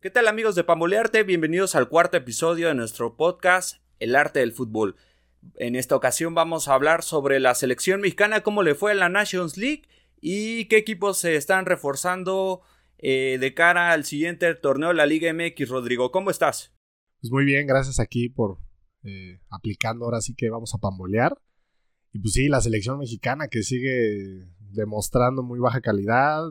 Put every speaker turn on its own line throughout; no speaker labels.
¿Qué tal amigos de Pambolearte? Bienvenidos al cuarto episodio de nuestro podcast El arte del fútbol. En esta ocasión vamos a hablar sobre la selección mexicana, cómo le fue en la Nations League y qué equipos se están reforzando eh, de cara al siguiente torneo de la Liga MX. Rodrigo, ¿cómo estás?
Pues muy bien, gracias aquí por eh, aplicando. Ahora sí que vamos a pambolear. Y pues sí, la selección mexicana que sigue demostrando muy baja calidad,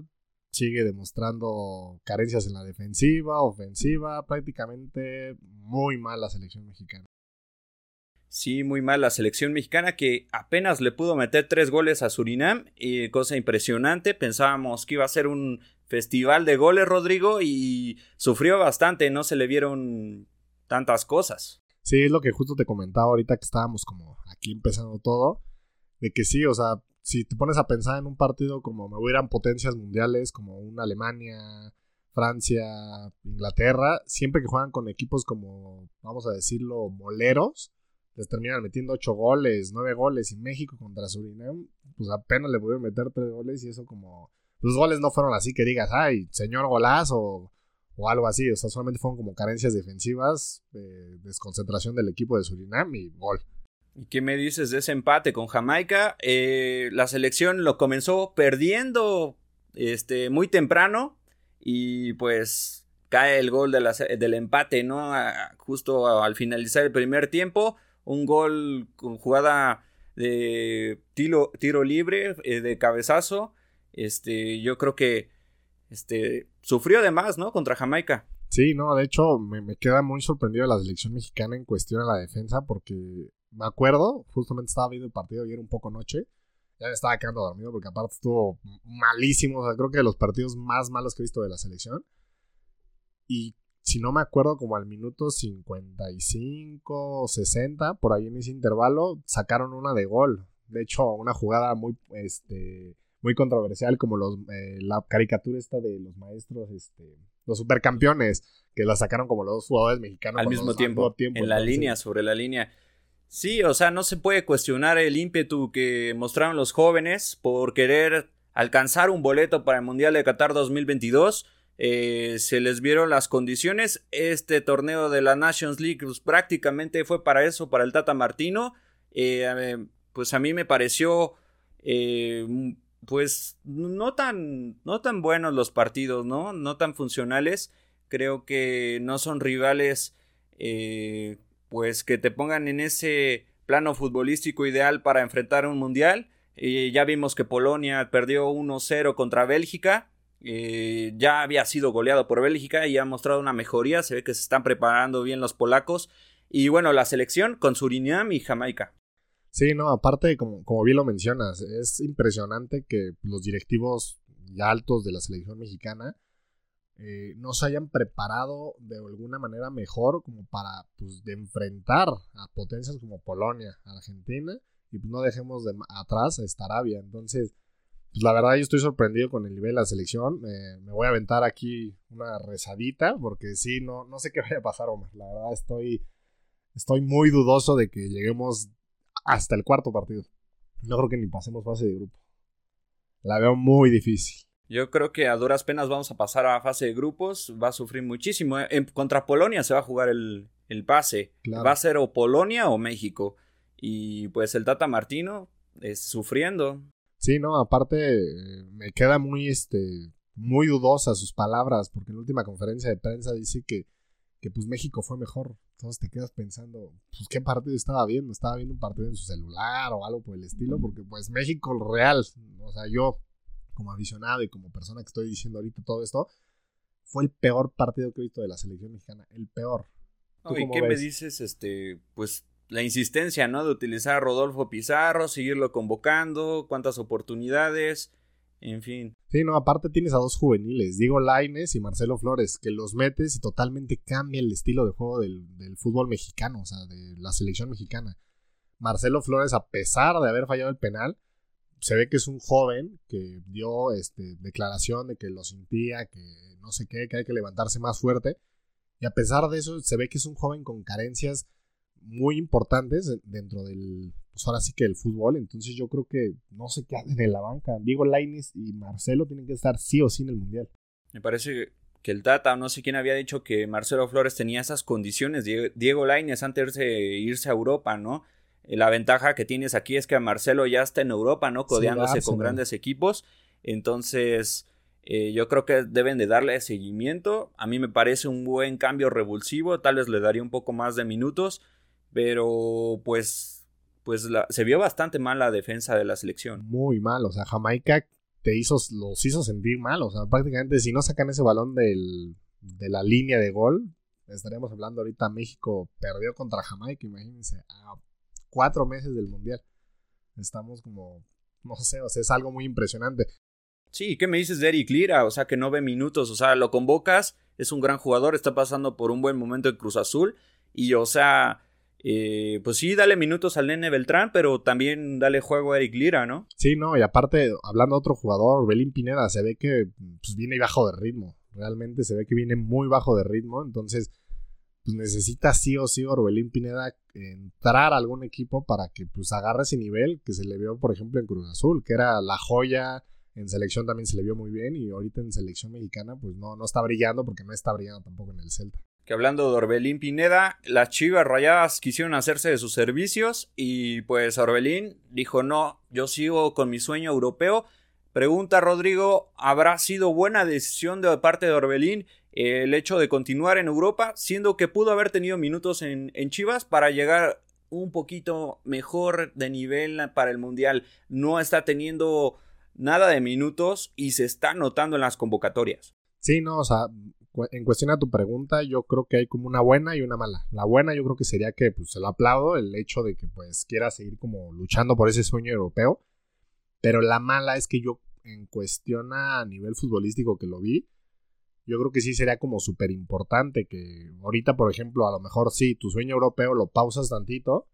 sigue demostrando carencias en la defensiva, ofensiva, prácticamente muy mal la selección mexicana.
Sí, muy mal la selección mexicana que apenas le pudo meter tres goles a Surinam, y cosa impresionante, pensábamos que iba a ser un festival de goles Rodrigo y sufrió bastante, no se le vieron tantas cosas.
Sí, es lo que justo te comentaba ahorita que estábamos como aquí empezando todo, de que sí, o sea, si te pones a pensar en un partido como me hubieran potencias mundiales como una Alemania, Francia, Inglaterra, siempre que juegan con equipos como, vamos a decirlo, moleros, les terminan metiendo 8 goles, 9 goles. Y México contra Surinam, pues apenas le pudieron meter 3 goles. Y eso como. Los goles no fueron así que digas, ay, señor golazo o algo así. O sea, solamente fueron como carencias defensivas, desconcentración del equipo de Surinam y gol.
¿Y qué me dices de ese empate con Jamaica? Eh, la selección lo comenzó perdiendo este, muy temprano y pues cae el gol del empate, ¿no? justo al finalizar el primer tiempo un gol con jugada de tiro, tiro libre, eh, de cabezazo. Este, yo creo que este, sufrió además, ¿no? Contra Jamaica.
Sí, no, de hecho me, queda muy sorprendido la selección mexicana en cuestión de la defensa porque me acuerdo, justamente estaba viendo el partido ayer un poco noche, ya me estaba quedando dormido porque aparte estuvo malísimo, o sea, creo que de los partidos más malos que he visto de la selección. Y si no me acuerdo, como al minuto 55 o 60, por ahí en ese intervalo, sacaron una de gol. De hecho, una jugada muy, este, muy controversial, como los, eh, la caricatura esta de los maestros, este, los supercampeones, que la sacaron como los jugadores mexicanos.
Al mismo tiempo, en la línea, sobre la línea. Sí, o sea, no se puede cuestionar el ímpetu que mostraron los jóvenes por querer alcanzar un boleto para el Mundial de Qatar 2022 eh, se les vieron las condiciones. Este torneo de la Nations League pues, prácticamente fue para eso, para el Tata Martino. Eh, pues a mí me pareció eh, pues no tan, no tan buenos los partidos, ¿no? No tan funcionales. Creo que no son rivales pues que te pongan en ese plano futbolístico ideal para enfrentar un mundial. ya vimos que Polonia perdió 1-0 contra Bélgica. Eh, ya había sido goleado por Bélgica y ha mostrado una mejoría. Se ve que se están preparando bien los polacos. Y bueno, la selección con Surinam y Jamaica.
Sí, no, aparte, como, como bien lo mencionas, es impresionante que los directivos ya altos de la selección mexicana eh, no se hayan preparado de alguna manera mejor como para pues, de enfrentar a potencias como Polonia, Argentina y pues no dejemos de atrás a Arabia. Entonces, pues la verdad yo estoy sorprendido con el nivel de la selección. Eh, me voy a aventar aquí una rezadita porque sí, no, no sé qué vaya a pasar, Omar. La verdad estoy, estoy muy dudoso de que lleguemos hasta el cuarto partido. No creo que ni pasemos fase de grupo. La veo muy difícil.
Yo creo que a duras penas vamos a pasar a fase de grupos. Va a sufrir muchísimo. En, contra Polonia se va a jugar el, pase. Va a ser o Polonia o México. Y pues el Tata Martino es sufriendo.
Sí, no, aparte me queda muy, este, muy dudosa sus palabras, porque en la última conferencia de prensa dice que, que pues México fue mejor. Entonces te quedas pensando, pues qué partido estaba viendo, estaba viendo un partido en su celular o algo por el estilo, porque pues México real, o sea, yo como aficionado y como persona que estoy diciendo ahorita todo esto, fue el peor partido que he visto de la selección mexicana, el peor.
¿Y qué me dices, este, pues la insistencia, ¿no? De utilizar a Rodolfo Pizarro, seguirlo convocando, cuántas oportunidades, en fin.
Sí, no, aparte tienes a dos juveniles, Diego Laines y Marcelo Flores, que los metes y totalmente cambia el estilo de juego del, fútbol mexicano, o sea, de la selección mexicana. Marcelo Flores, a pesar de haber fallado el penal, se ve que es un joven que dio este, declaración de que lo sentía, que no sé qué, que hay que levantarse más fuerte. Y a pesar de eso, se ve que es un joven con carencias muy importantes dentro del, pues ahora sí que el fútbol. Entonces yo creo que no se quedan en la banca. Diego Lainez y Marcelo tienen que estar sí o sí en el Mundial.
Me parece que el Tata, no sé quién había dicho que Marcelo Flores tenía esas condiciones. Diego Lainez antes de irse a Europa, ¿no? La ventaja que tienes aquí es que Marcelo ya está en Europa, ¿no? Codeándose con grandes equipos. Entonces, eh, yo creo que deben de darle seguimiento. A mí me parece un buen cambio revulsivo. Tal vez le daría un poco más de minutos. Pero pues, pues se vio bastante mal la defensa de la selección.
Muy mal. O sea, Jamaica te hizo, los hizo sentir mal. O sea, prácticamente si no sacan ese balón del, de la línea de gol, estaríamos hablando ahorita México perdió contra Jamaica, imagínense, a cuatro meses del Mundial. Estamos como, no sé, o sea, es algo muy impresionante.
Sí, ¿qué me dices de Eric Lira? O sea, que no ve minutos, o sea, lo convocas, es un gran jugador, está pasando por un buen momento en Cruz Azul y, o sea, eh, pues sí, dale minutos al nene Beltrán, pero también dale juego a Eric Lira, ¿no?
Sí, no, y aparte, hablando de otro jugador, Belín Pineda, se ve que pues, viene bajo de ritmo, realmente se ve que viene muy bajo de ritmo, entonces pues necesita sí o sí Orbelín Pineda entrar a algún equipo para que pues agarre ese nivel que se le vio, por ejemplo, en Cruz Azul, que era la joya, en selección también se le vio muy bien y ahorita en selección mexicana pues no, no está brillando porque no está brillando tampoco en el Celta.
Que hablando de Orbelín Pineda, las Chivas Rayadas quisieron hacerse de sus servicios y pues Orbelín dijo no, yo sigo con mi sueño europeo. Pregunta Rodrigo, ¿habrá sido buena decisión de parte de Orbelín el hecho de continuar en Europa, siendo que pudo haber tenido minutos en, en Chivas para llegar un poquito mejor de nivel para el Mundial? No está teniendo nada de minutos y se está notando en las convocatorias.
Sí, no, o sea, en cuestión a tu pregunta, yo creo que hay como una buena y una mala. La buena yo creo que sería que pues se lo aplaudo el hecho de que pues quiera seguir como luchando por ese sueño europeo, pero la mala es que yo en cuestión a nivel futbolístico que lo vi, yo creo que sí sería como súper importante que ahorita, por ejemplo, a lo mejor sí, tu sueño europeo lo pausas tantito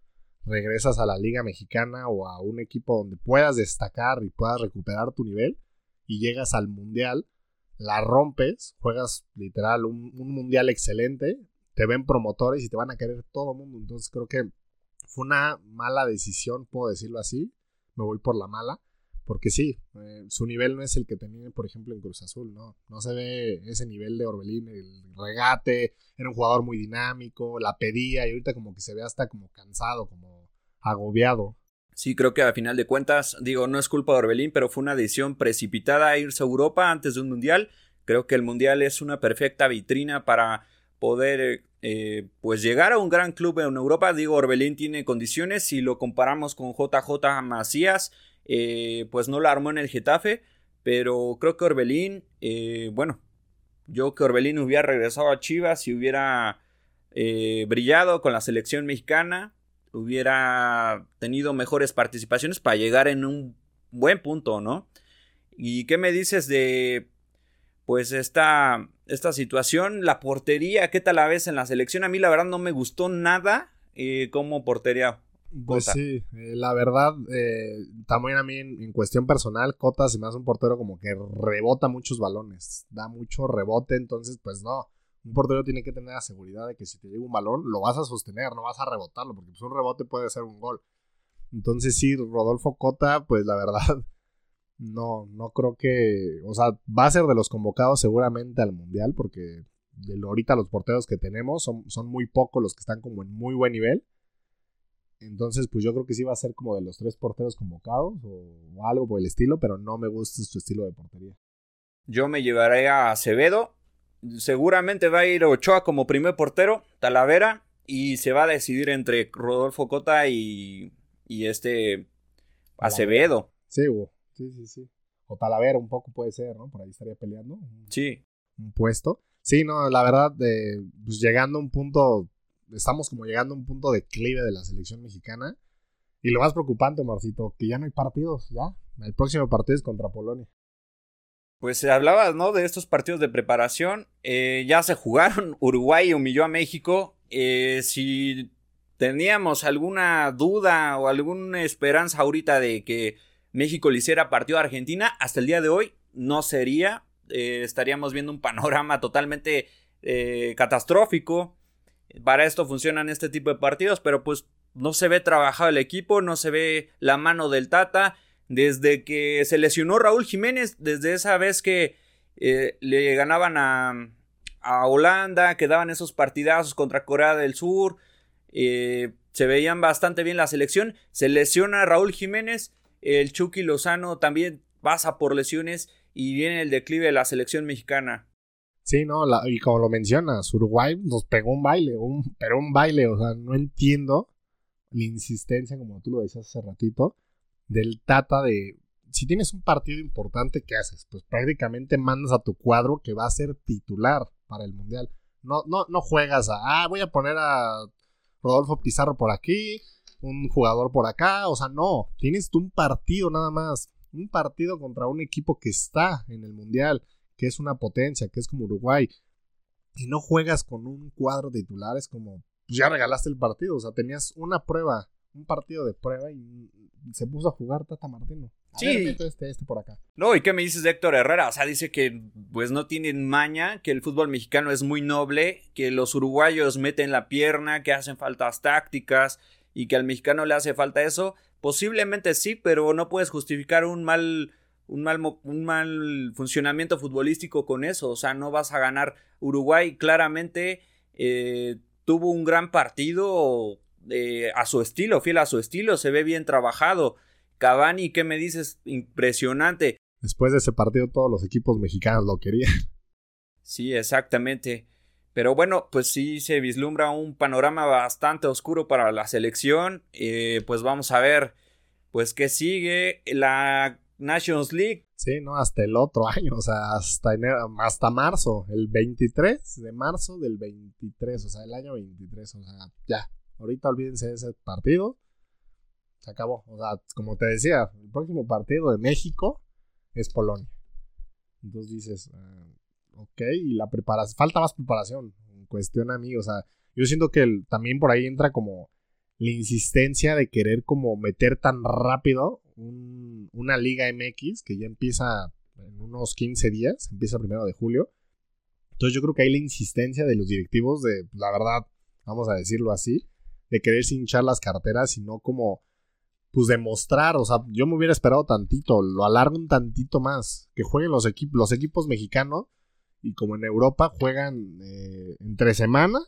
regresas a la Liga Mexicana o a un equipo donde puedas destacar y puedas recuperar tu nivel y llegas al Mundial, la rompes, juegas literal un, Mundial excelente, te ven promotores y te van a querer todo el mundo. Entonces creo que fue una mala decisión, puedo decirlo así, me voy por la mala. Porque sí, eh, su nivel no es el que tenía, por ejemplo, en Cruz Azul, ¿no? No se ve ese nivel de Orbelín, el regate, era un jugador muy dinámico, la pedía y ahorita como que se ve hasta como cansado, como agobiado.
Sí, creo que a final de cuentas, digo, no es culpa de Orbelín, pero fue una decisión precipitada a irse a Europa antes de un mundial. Creo que el mundial es una perfecta vitrina para poder eh, pues llegar a un gran club en Europa. Digo, Orbelín tiene condiciones. Si lo comparamos con JJ Macías, eh, pues no la armó en el Getafe. Pero creo que Orbelín, eh, bueno, yo que Orbelín hubiera regresado a Chivas y hubiera brillado con la selección mexicana hubiera tenido mejores participaciones para llegar en un buen punto, ¿no? ¿Y qué me dices de pues esta, esta situación? La portería, ¿qué tal la ves en la selección? A mí la verdad no me gustó nada eh, como portería.
Pues sí, eh, la verdad, eh, también a mí en, cuestión personal, Cota se me hace un portero como que rebota muchos balones, da mucho rebote, entonces pues no, un portero tiene que tener la seguridad de que si te llega un balón, lo vas a sostener, no vas a rebotarlo, porque pues, un rebote puede ser un gol. Entonces sí, Rodolfo Cota, pues la verdad, no, no creo que, o sea, va a ser de los convocados seguramente al Mundial, porque de ahorita los porteros que tenemos son, son muy pocos los que están como en muy buen nivel. Entonces, pues yo creo que sí va a ser como de los tres porteros convocados o algo por el estilo, pero no me gusta su estilo de portería.
Yo me llevaré a Acevedo seguramente va a ir Ochoa como primer portero, Talavera, y se va a decidir entre Rodolfo Cota y, y este Acevedo.
Sí, sí, sí, sí. O Talavera un poco puede ser, ¿no? Por ahí estaría peleando.
Sí.
Un puesto. Sí, no, la verdad, de, pues llegando a un punto, estamos como llegando a un punto de declive de la selección mexicana. Y lo más preocupante, Marcito, que ya no hay partidos, ya. El próximo partido es contra Polonia
pues se hablaba, ¿no? De estos partidos de preparación. Eh, ya se jugaron. Uruguay humilló a México. Eh, si teníamos alguna duda o alguna esperanza ahorita de que México le hiciera partido a Argentina, hasta el día de hoy no sería. Eh, estaríamos viendo un panorama totalmente catastrófico. Para esto funcionan este tipo de partidos, pero pues no se ve trabajado el equipo, no se ve la mano del Tata. Desde que se lesionó Raúl Jiménez, desde esa vez que eh, le ganaban a, a, Holanda, que daban esos partidazos contra Corea del Sur, eh, se veían bastante bien la selección. Se lesiona Raúl Jiménez, el Chucky Lozano también pasa por lesiones y viene el declive de la selección mexicana.
Sí, no, y como lo mencionas, Uruguay nos pegó un baile, un, pero un baile, o sea, no entiendo la insistencia, como tú lo decías hace ratito, del Tata de, si tienes un partido importante, ¿qué haces? Pues prácticamente mandas a tu cuadro que va a ser titular para el Mundial. No, no, no juegas a, ah, voy a poner a Rodolfo Pizarro por aquí, un jugador por acá, o sea, no, tienes un partido nada más, un partido contra un equipo que está en el Mundial que es una potencia, que es como Uruguay, y no juegas con un cuadro de titulares como pues ya regalaste el partido, o sea, tenías una prueba, un partido de prueba y se puso a jugar Tata Martino. sí. este, este por acá.
No, ¿y qué me dices de Héctor Herrera? O sea, dice que pues no tienen maña, que el fútbol mexicano es muy noble, que los uruguayos meten la pierna, que hacen faltas tácticas y que al mexicano le hace falta eso. Posiblemente sí, pero no puedes justificar un mal un mal, un mal funcionamiento futbolístico con eso. O sea, no vas a ganar. Uruguay claramente eh, tuvo un gran partido eh, a su estilo, fiel a su estilo, se ve bien trabajado. Cavani, ¿qué me dices? Impresionante.
Después de ese partido todos los equipos mexicanos lo querían.
Sí, exactamente. Pero bueno, pues sí se vislumbra un panorama bastante oscuro para la selección. Eh, pues vamos a ver, pues qué sigue. La Nations League.
Sí, no, hasta el otro año, o sea, hasta enero, hasta marzo, el 23 de marzo del 23, o sea, el año 23, o sea, ya, ahorita olvídense de ese partido, se acabó, o sea, como te decía, el próximo partido de México es Polonia. Entonces dices, ah, ok, y la preparación, falta más preparación, en cuestión a mí, o sea, yo siento que también por ahí entra como la insistencia de querer como meter tan rápido una Liga MX que ya empieza en unos 15 días, empieza primero de julio. Entonces yo creo que hay la insistencia de los directivos de, la verdad, vamos a decirlo así, de querer hinchar las carteras y no como, pues demostrar, o sea, yo me hubiera esperado tantito, lo alargo un tantito más, que jueguen los, equipos los equipos mexicanos y como en Europa juegan eh, entre semana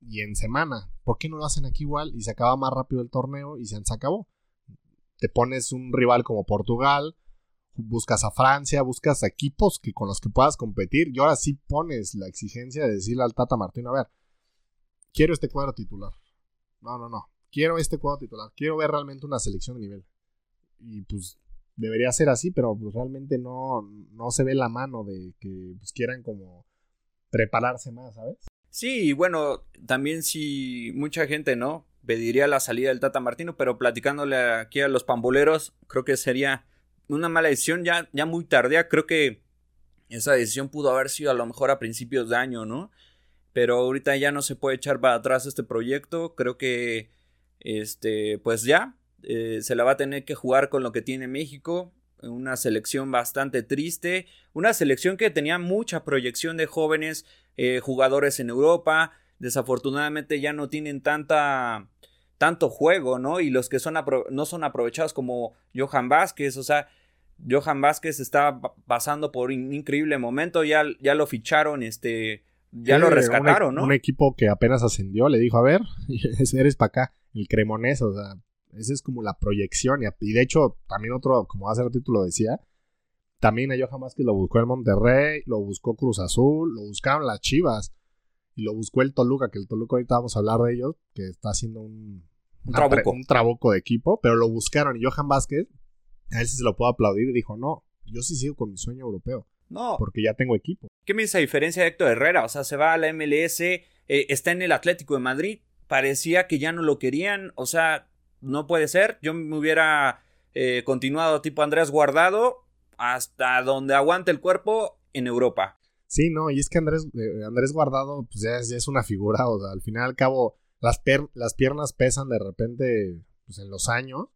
y en semana. ¿Por qué no lo hacen aquí igual y se acaba más rápido el torneo y se acabó? te pones un rival como Portugal, buscas a Francia, buscas equipos que, con los que puedas competir y ahora sí pones la exigencia de decirle al Tata Martín, a ver, quiero este cuadro titular. No, no, no. Quiero este cuadro titular. Quiero ver realmente una selección de nivel. Y pues debería ser así, pero pues realmente no, no se ve la mano de que pues, quieran como prepararse más, ¿sabes?
Sí, y bueno, también si mucha gente, ¿no? pediría la salida del Tata Martino, pero platicándole aquí a los pamboleros, creo que sería una mala decisión ya, ya muy tardía. Creo que esa decisión pudo haber sido a lo mejor a principios de año, ¿no? Pero ahorita ya no se puede echar para atrás este proyecto. Creo que, este, pues ya, eh, se la va a tener que jugar con lo que tiene México. Una selección bastante triste. Una selección que tenía mucha proyección de jóvenes eh, jugadores en Europa desafortunadamente ya no tienen tanta tanto juego, ¿no? Y los que son no son aprovechados como Johan Vázquez, o sea, Johan Vázquez está pasando por un increíble momento, ya, ya lo ficharon, este, ya lo rescataron, ¿no?
Un equipo que apenas ascendió le dijo, a ver, eres para acá, el Cremonés, o sea, esa es como la proyección, y, de hecho, también otro, como hace el título decía, también a Johan Vázquez lo buscó el Monterrey, lo buscó Cruz Azul, lo buscaron las Chivas, y lo buscó el Toluca, que el Toluca ahorita vamos a hablar de ellos, que está haciendo un, un, trabuco. de equipo, pero lo buscaron y Johan Vázquez, a él sí se lo puedo aplaudir y dijo, no, yo sí sigo con mi sueño europeo. No. Porque ya tengo equipo.
¿Qué me dice a diferencia de Héctor Herrera? O sea, se va a la MLS, eh, está en el Atlético de Madrid, parecía que ya no lo querían, o sea, no puede ser. Yo me hubiera eh, continuado tipo Andrés Guardado hasta donde aguante el cuerpo en Europa.
Sí, no, y es que Andrés, eh, Andrés Guardado, pues ya es, una figura, o sea, al final al cabo, las, las piernas pesan de repente, pues en los años,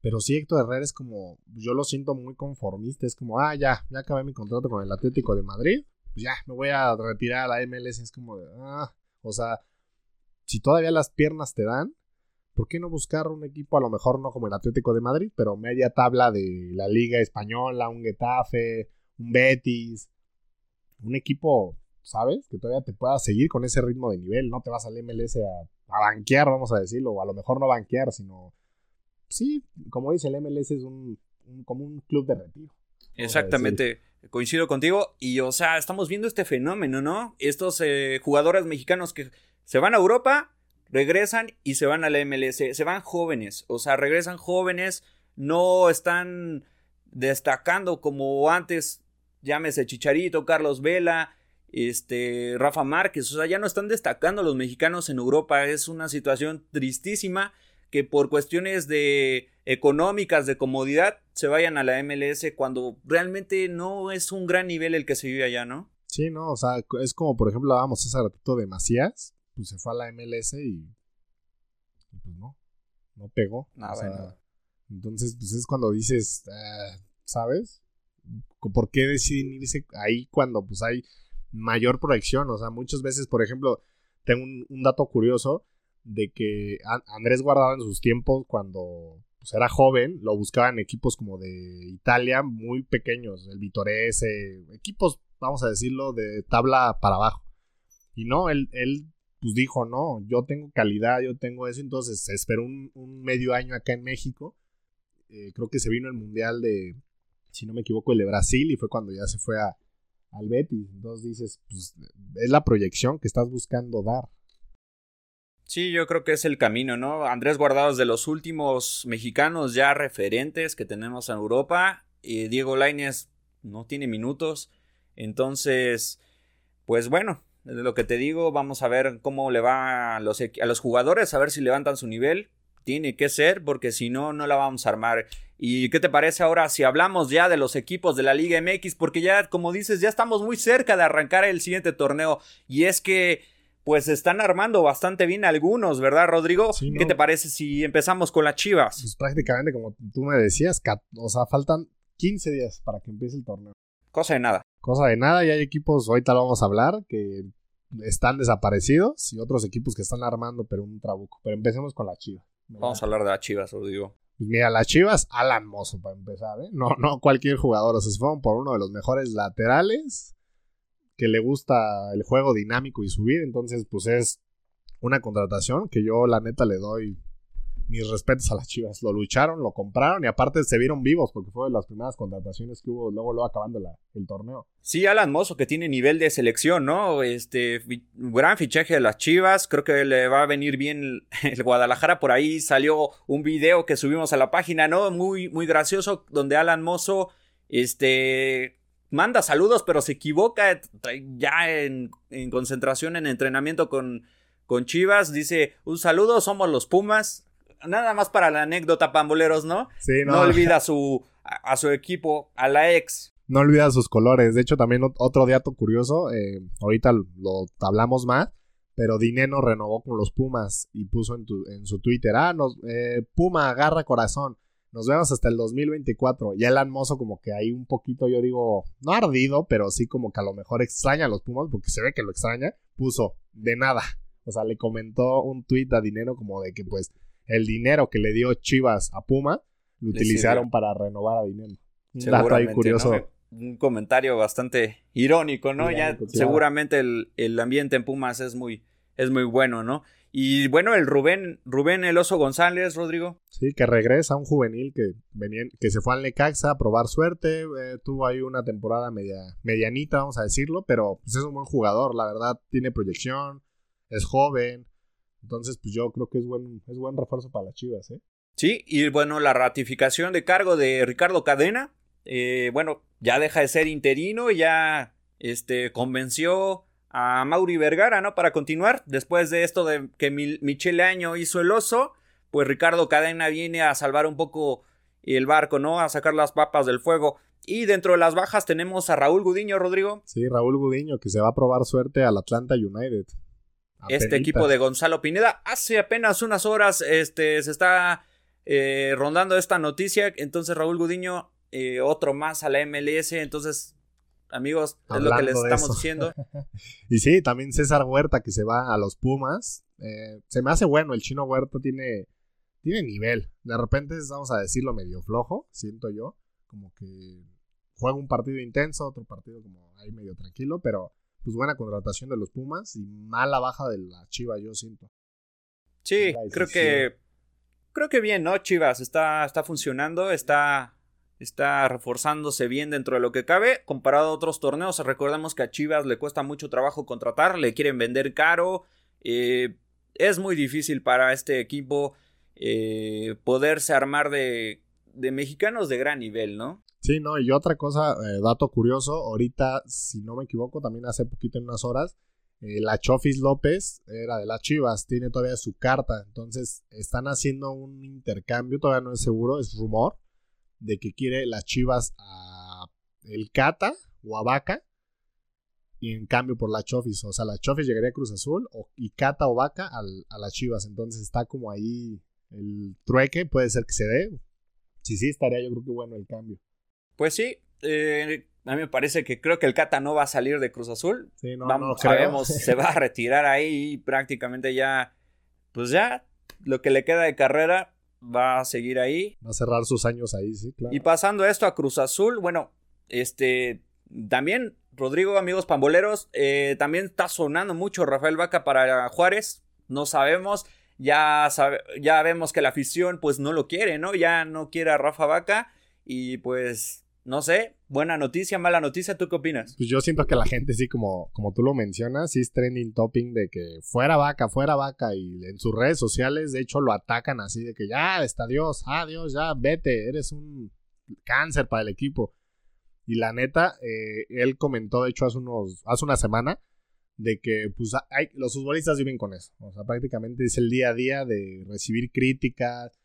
pero sí Héctor Herrera es como, yo lo siento muy conformista, es como, ah, ya, ya acabé mi contrato con el Atlético de Madrid, pues ya, me voy a retirar a la MLS, es como de, ah, o sea, si todavía las piernas te dan, ¿por qué no buscar un equipo a lo mejor no como el Atlético de Madrid, pero media tabla de la Liga Española, un Getafe, un Betis, un equipo, ¿sabes? Que todavía te pueda seguir con ese ritmo de nivel, no te vas al MLS a, banquear, vamos a decirlo, o a lo mejor no banquear, sino, sí, como dice el MLS es un, como un club de retiro.
Exactamente, coincido contigo y o sea, estamos viendo este fenómeno, ¿no? Estos eh, jugadores mexicanos que se van a Europa regresan y se van a la MLS, se van jóvenes, o sea, regresan jóvenes, no están destacando como antes, llámese Chicharito, Carlos Vela, este, Rafa Márquez, o sea, ya no están destacando los mexicanos en Europa, es una situación tristísima que por cuestiones de económicas, de comodidad, se vayan a la MLS cuando realmente no es un gran nivel el que se vive allá, ¿no?
Sí, no, o sea, es como por ejemplo hablábamos hace ratito de Macías, pues se fue a la MLS y, pues no, no pegó. Entonces, pues es cuando dices, ah, ¿sabes? ¿Por qué deciden irse ahí cuando pues hay mayor proyección? O sea, muchas veces, por ejemplo, tengo un, dato curioso de que Andrés Guardado en sus tiempos, cuando pues, era joven, lo buscaban equipos como de Italia muy pequeños, el Vitorese, equipos, vamos a decirlo, de tabla para abajo. Y no, él, él pues dijo, no, yo tengo calidad, yo tengo eso, entonces esperó un, medio año acá en México, eh, creo que se vino el Mundial de, si no me equivoco, el de Brasil y fue cuando ya se fue a, al Betis, entonces dices, pues es la proyección que estás buscando dar.
Sí, yo creo que es el camino, ¿no? Andrés Guardados de los últimos mexicanos ya referentes que tenemos en Europa. Y Diego Lainez no tiene minutos. Entonces, pues bueno, de lo que te digo, vamos a ver cómo le va a los, a los jugadores, a ver si levantan su nivel. Tiene que ser, porque si no, no la vamos a armar. ¿Y qué te parece ahora si hablamos ya de los equipos de la Liga MX? Porque ya, como dices, ya estamos muy cerca de arrancar el siguiente torneo. Y es que, pues, están armando bastante bien algunos, ¿verdad, Rodrigo? ¿Qué te parece si empezamos con las Chivas?
Pues prácticamente, como tú me decías, o sea, faltan 15 días para que empiece el torneo.
Cosa de nada.
Cosa de nada, y hay equipos, ahorita lo vamos a hablar, que están desaparecidos y otros equipos que están armando, pero un trabuco. Pero empecemos con la Chivas.
Vamos a hablar de las Chivas, os digo.
Pues mira, las Chivas, Alan Mozo para empezar, ¿eh? No, no cualquier jugador. O sea, se fueron por uno de los mejores laterales que le gusta el juego dinámico y subir. Entonces, pues es una contratación que yo, la neta, le doy mis respetos a las Chivas. Lo lucharon, lo compraron y aparte se vieron vivos porque fue de las primeras contrataciones que hubo luego, luego acabando el torneo.
Sí, Alan Mozo que tiene nivel de selección, ¿no? Este gran fichaje de las Chivas. Creo que le va a venir bien el Guadalajara. Por ahí salió un video que subimos a la página, ¿no? Muy, muy gracioso donde Alan Mozo, este manda saludos, pero se equivoca ya en, en concentración, en entrenamiento con, con Chivas. Dice, un saludo, somos los Pumas nada más para la anécdota, pamboleros, ¿no? Sí, no. No olvida su, a, su equipo, a la ex.
No olvida sus colores. De hecho, también otro dato curioso, eh, ahorita lo hablamos más, pero Dineno renovó con los Pumas y puso en, en su Twitter, ah, nos, eh, Puma, agarra corazón. Nos vemos hasta el 2024. Y el Mozo como que ahí un poquito, yo digo, no ardido, pero sí como que a lo mejor extraña a los Pumas, porque se ve que lo extraña, puso de nada. O sea, le comentó un tweet a Dinero como de que pues el dinero que le dio Chivas a Puma, lo utilizaron para renovar a Dinero.
Un dato ahí curioso. Un comentario bastante irónico, ¿no? ya seguramente el, ambiente en Pumas es muy, es muy bueno, ¿no? Y bueno, el Rubén, Rubén El Oso González, Rodrigo.
Sí, que regresa, un juvenil que, venía, que se fue al Necaxa a probar suerte, eh, tuvo ahí una temporada media, medianita, vamos a decirlo, pero pues, es un buen jugador, la verdad, tiene proyección, es joven, entonces, pues yo creo que es buen, es buen refuerzo para las Chivas, ¿eh?
Sí, y bueno, la ratificación de cargo de Ricardo Cadena, eh, bueno, ya deja de ser interino, ya este, convenció a Mauri Vergara, ¿no? Para continuar, después de esto de que Michele Año hizo el oso, pues Ricardo Cadena viene a salvar un poco el barco, ¿no? A sacar las papas del fuego. Y dentro de las bajas tenemos a Raúl Gudiño, Rodrigo.
Sí, Raúl Gudiño, que se va a probar suerte al Atlanta United
este equipo de Gonzalo Pineda. Hace apenas unas horas este, se está eh, rondando esta noticia. Entonces Raúl Gudiño, eh, otro más a la MLS. Entonces, amigos, es lo que les estamos diciendo.
y sí, también César Huerta que se va a los Pumas. Eh, se me hace bueno, el chino Huerta tiene tiene nivel. De repente, vamos a decirlo, medio flojo, siento yo. Como que juega un partido intenso, otro partido como ahí medio tranquilo, pero pues buena contratación de los Pumas y mala baja de la Chiva, yo siento.
Sí, creo que creo que bien, ¿no? Chivas está, está funcionando, está, está reforzándose bien dentro de lo que cabe. Comparado a otros torneos, recordemos que a Chivas le cuesta mucho trabajo contratar, le quieren vender caro. Eh, es muy difícil para este equipo eh, poderse armar de, mexicanos de gran nivel, ¿no?
Sí, no, y otra cosa, eh, dato curioso, ahorita, si no me equivoco, también hace poquito en unas horas, la Chofis López era de las Chivas, tiene todavía su carta, entonces están haciendo un intercambio, todavía no es seguro, es rumor, de que quiere las Chivas a el Cata o a Vaca, y en cambio por la Chofis, o sea, la Chofis llegaría a Cruz Azul o, y Cata o Vaca a las Chivas, entonces está como ahí el trueque, puede ser que se dé, sí, sí, estaría yo creo que bueno el cambio.
Pues sí, eh, a mí me parece que creo que el Cata no va a salir de Cruz Azul.
Sí, no,
Vamos, sabemos, se va a retirar ahí y prácticamente ya, pues ya, lo que le queda de carrera va a seguir ahí.
Va a cerrar sus años ahí, sí, claro.
Y pasando esto a Cruz Azul, bueno, este, también, Rodrigo, amigos pamboleros, eh, también está sonando mucho Rafael Vaca para Juárez, no sabemos. Ya, sabe, ya vemos que la afición pues no lo quiere, ¿no? Ya no quiere a Rafa Vaca y pues no sé, buena noticia, mala noticia, ¿tú qué opinas?
Pues yo siento que la gente sí, como, como tú lo mencionas, sí es trending topping de que fuera vaca, fuera vaca y en sus redes sociales de hecho lo atacan así de que ya está Dios, adiós, ya vete, eres un cáncer para el equipo. Y la neta, eh, él comentó de hecho hace, unos, hace una semana de que pues hay, los futbolistas viven con eso. O sea, prácticamente es el día a día de recibir críticas,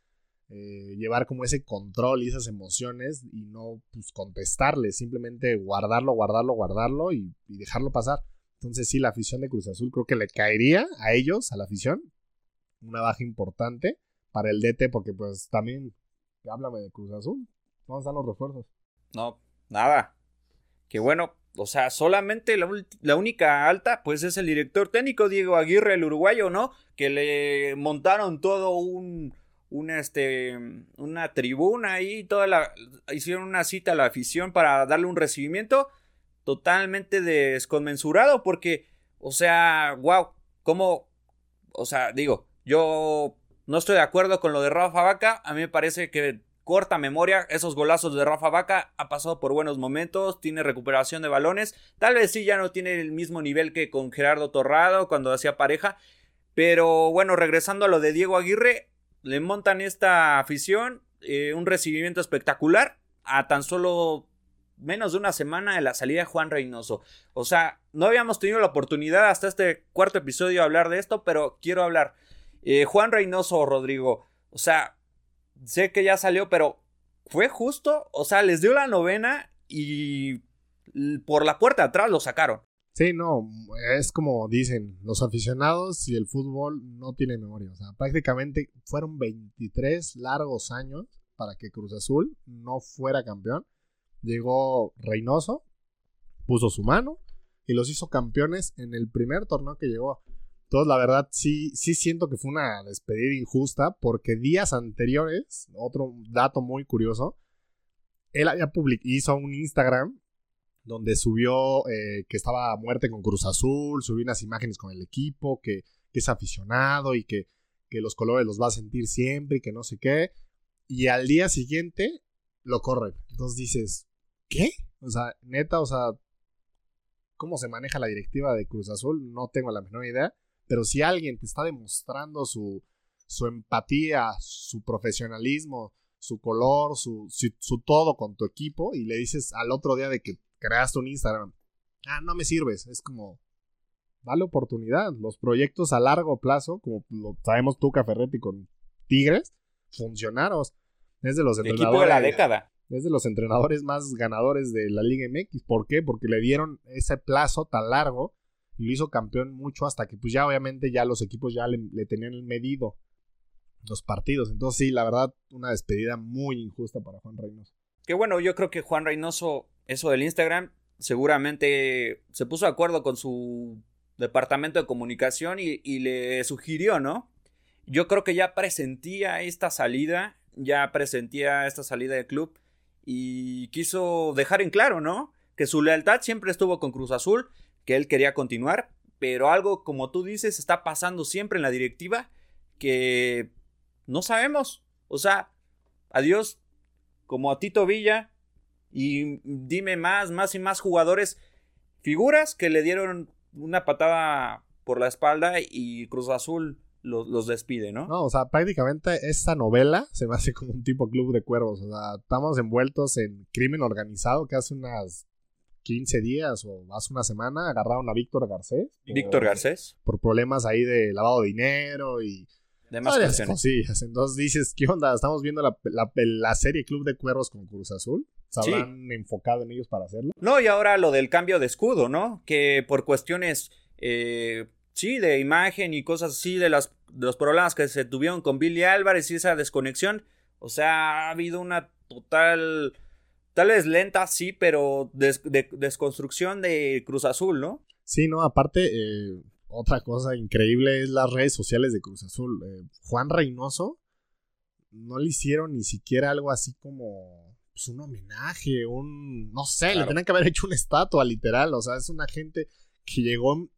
eh, llevar como ese control y esas emociones y no pues, contestarle, simplemente guardarlo, guardarlo, guardarlo y, dejarlo pasar. Entonces sí, la afición de Cruz Azul creo que le caería a ellos, a la afición, una baja importante para el DT porque pues también, háblame de Cruz Azul, ¿dónde están los refuerzos?
No, nada. Que bueno, o sea, solamente la, la, única alta, pues es el director técnico Diego Aguirre, el uruguayo, ¿no? Que le montaron todo un, una, este, una tribuna ahí, toda la, hicieron una cita a la afición para darle un recibimiento totalmente desconmensurado porque, o sea, wow, como, o sea, digo, yo no estoy de acuerdo con lo de Rafa Vaca, a mí me parece que corta memoria, esos golazos de Rafa Vaca ha pasado por buenos momentos, tiene recuperación de balones, tal vez sí ya no tiene el mismo nivel que con Gerardo Torrado cuando hacía pareja, pero bueno, regresando a lo de Diego Aguirre, le montan esta afición, eh, un recibimiento espectacular a tan solo menos de una semana de la salida de Juan Reynoso. O sea, no habíamos tenido la oportunidad hasta este cuarto episodio de hablar de esto, pero quiero hablar. Eh, Juan Reynoso, Rodrigo, o sea, sé que ya salió, pero fue justo, o sea, les dio la novena y por la puerta de atrás lo sacaron.
Sí, no, es como dicen, los aficionados y el fútbol no tienen memoria. O sea, prácticamente fueron 23 largos años para que Cruz Azul no fuera campeón. Llegó Reynoso, puso su mano y los hizo campeones en el primer torneo que llegó. Entonces, la verdad, sí, sí siento que fue una despedida injusta porque días anteriores, otro dato muy curioso, él había hizo un Instagram donde subió eh, que estaba a muerte con Cruz Azul, subió unas imágenes con el equipo, que, es aficionado y que, que, los colores los va a sentir siempre y que no sé qué. Y al día siguiente lo corren. Entonces dices, ¿qué? O sea, neta, o sea, ¿cómo se maneja la directiva de Cruz Azul? No tengo la menor idea. Pero si alguien te está demostrando su, su empatía, su profesionalismo, su color, su, su, todo con tu equipo y le dices al otro día de que creaste un Instagram. Ah, no me sirves. Es como, dale oportunidad. Los proyectos a largo plazo, como lo sabemos tú, Caferretti, con Tigres, funcionaron. Es de los
entrenadores. Equipo de la década.
Es de los entrenadores más ganadores de la Liga MX. ¿Por qué? Porque le dieron ese plazo tan largo y lo hizo campeón mucho hasta que, pues ya obviamente, ya los equipos ya le, le tenían medido los partidos. Entonces, sí, la verdad, una despedida muy injusta para Juan Reynoso.
Que bueno, yo creo que Juan Reynoso eso del Instagram, seguramente se puso de acuerdo con su departamento de comunicación y, le sugirió, ¿no? yo creo que ya presentía esta salida, ya presentía esta salida del club y quiso dejar en claro, ¿no? Que su lealtad siempre estuvo con Cruz Azul, que él quería continuar, pero algo como tú dices está pasando siempre en la directiva que no sabemos. O sea, adiós como a Tito Villa y dime más, más y más jugadores, figuras que le dieron una patada por la espalda y Cruz Azul los, despide, ¿no?
No, o sea, prácticamente esta novela se me hace como un tipo club de cuervos. O sea, estamos envueltos en crimen organizado que hace unas 15 días o hace una semana agarraron a Víctor Garcés.
Víctor Garcés.
Por problemas ahí de lavado de dinero y
Demás cuestiones.
Sí, entonces dices, ¿qué onda? Estamos viendo la, la, serie Club de Cuervos con Cruz Azul. ¿Se habrán enfocado en ellos para hacerlo?
No, y ahora lo del cambio de escudo, ¿no? Que por cuestiones, eh, sí, de imagen y cosas así, de, las, los problemas que se tuvieron con Billy Álvarez y esa desconexión, o sea, ha habido una total, tal vez lenta, sí, pero de, desconstrucción de Cruz Azul, ¿no?
Sí, no, aparte, eh, otra cosa increíble es las redes sociales de Cruz Azul. Eh, Juan Reynoso no le hicieron ni siquiera algo así como pues, un homenaje, un... No sé, le tenían que haber hecho una estatua literal. O sea, es una gente que llegó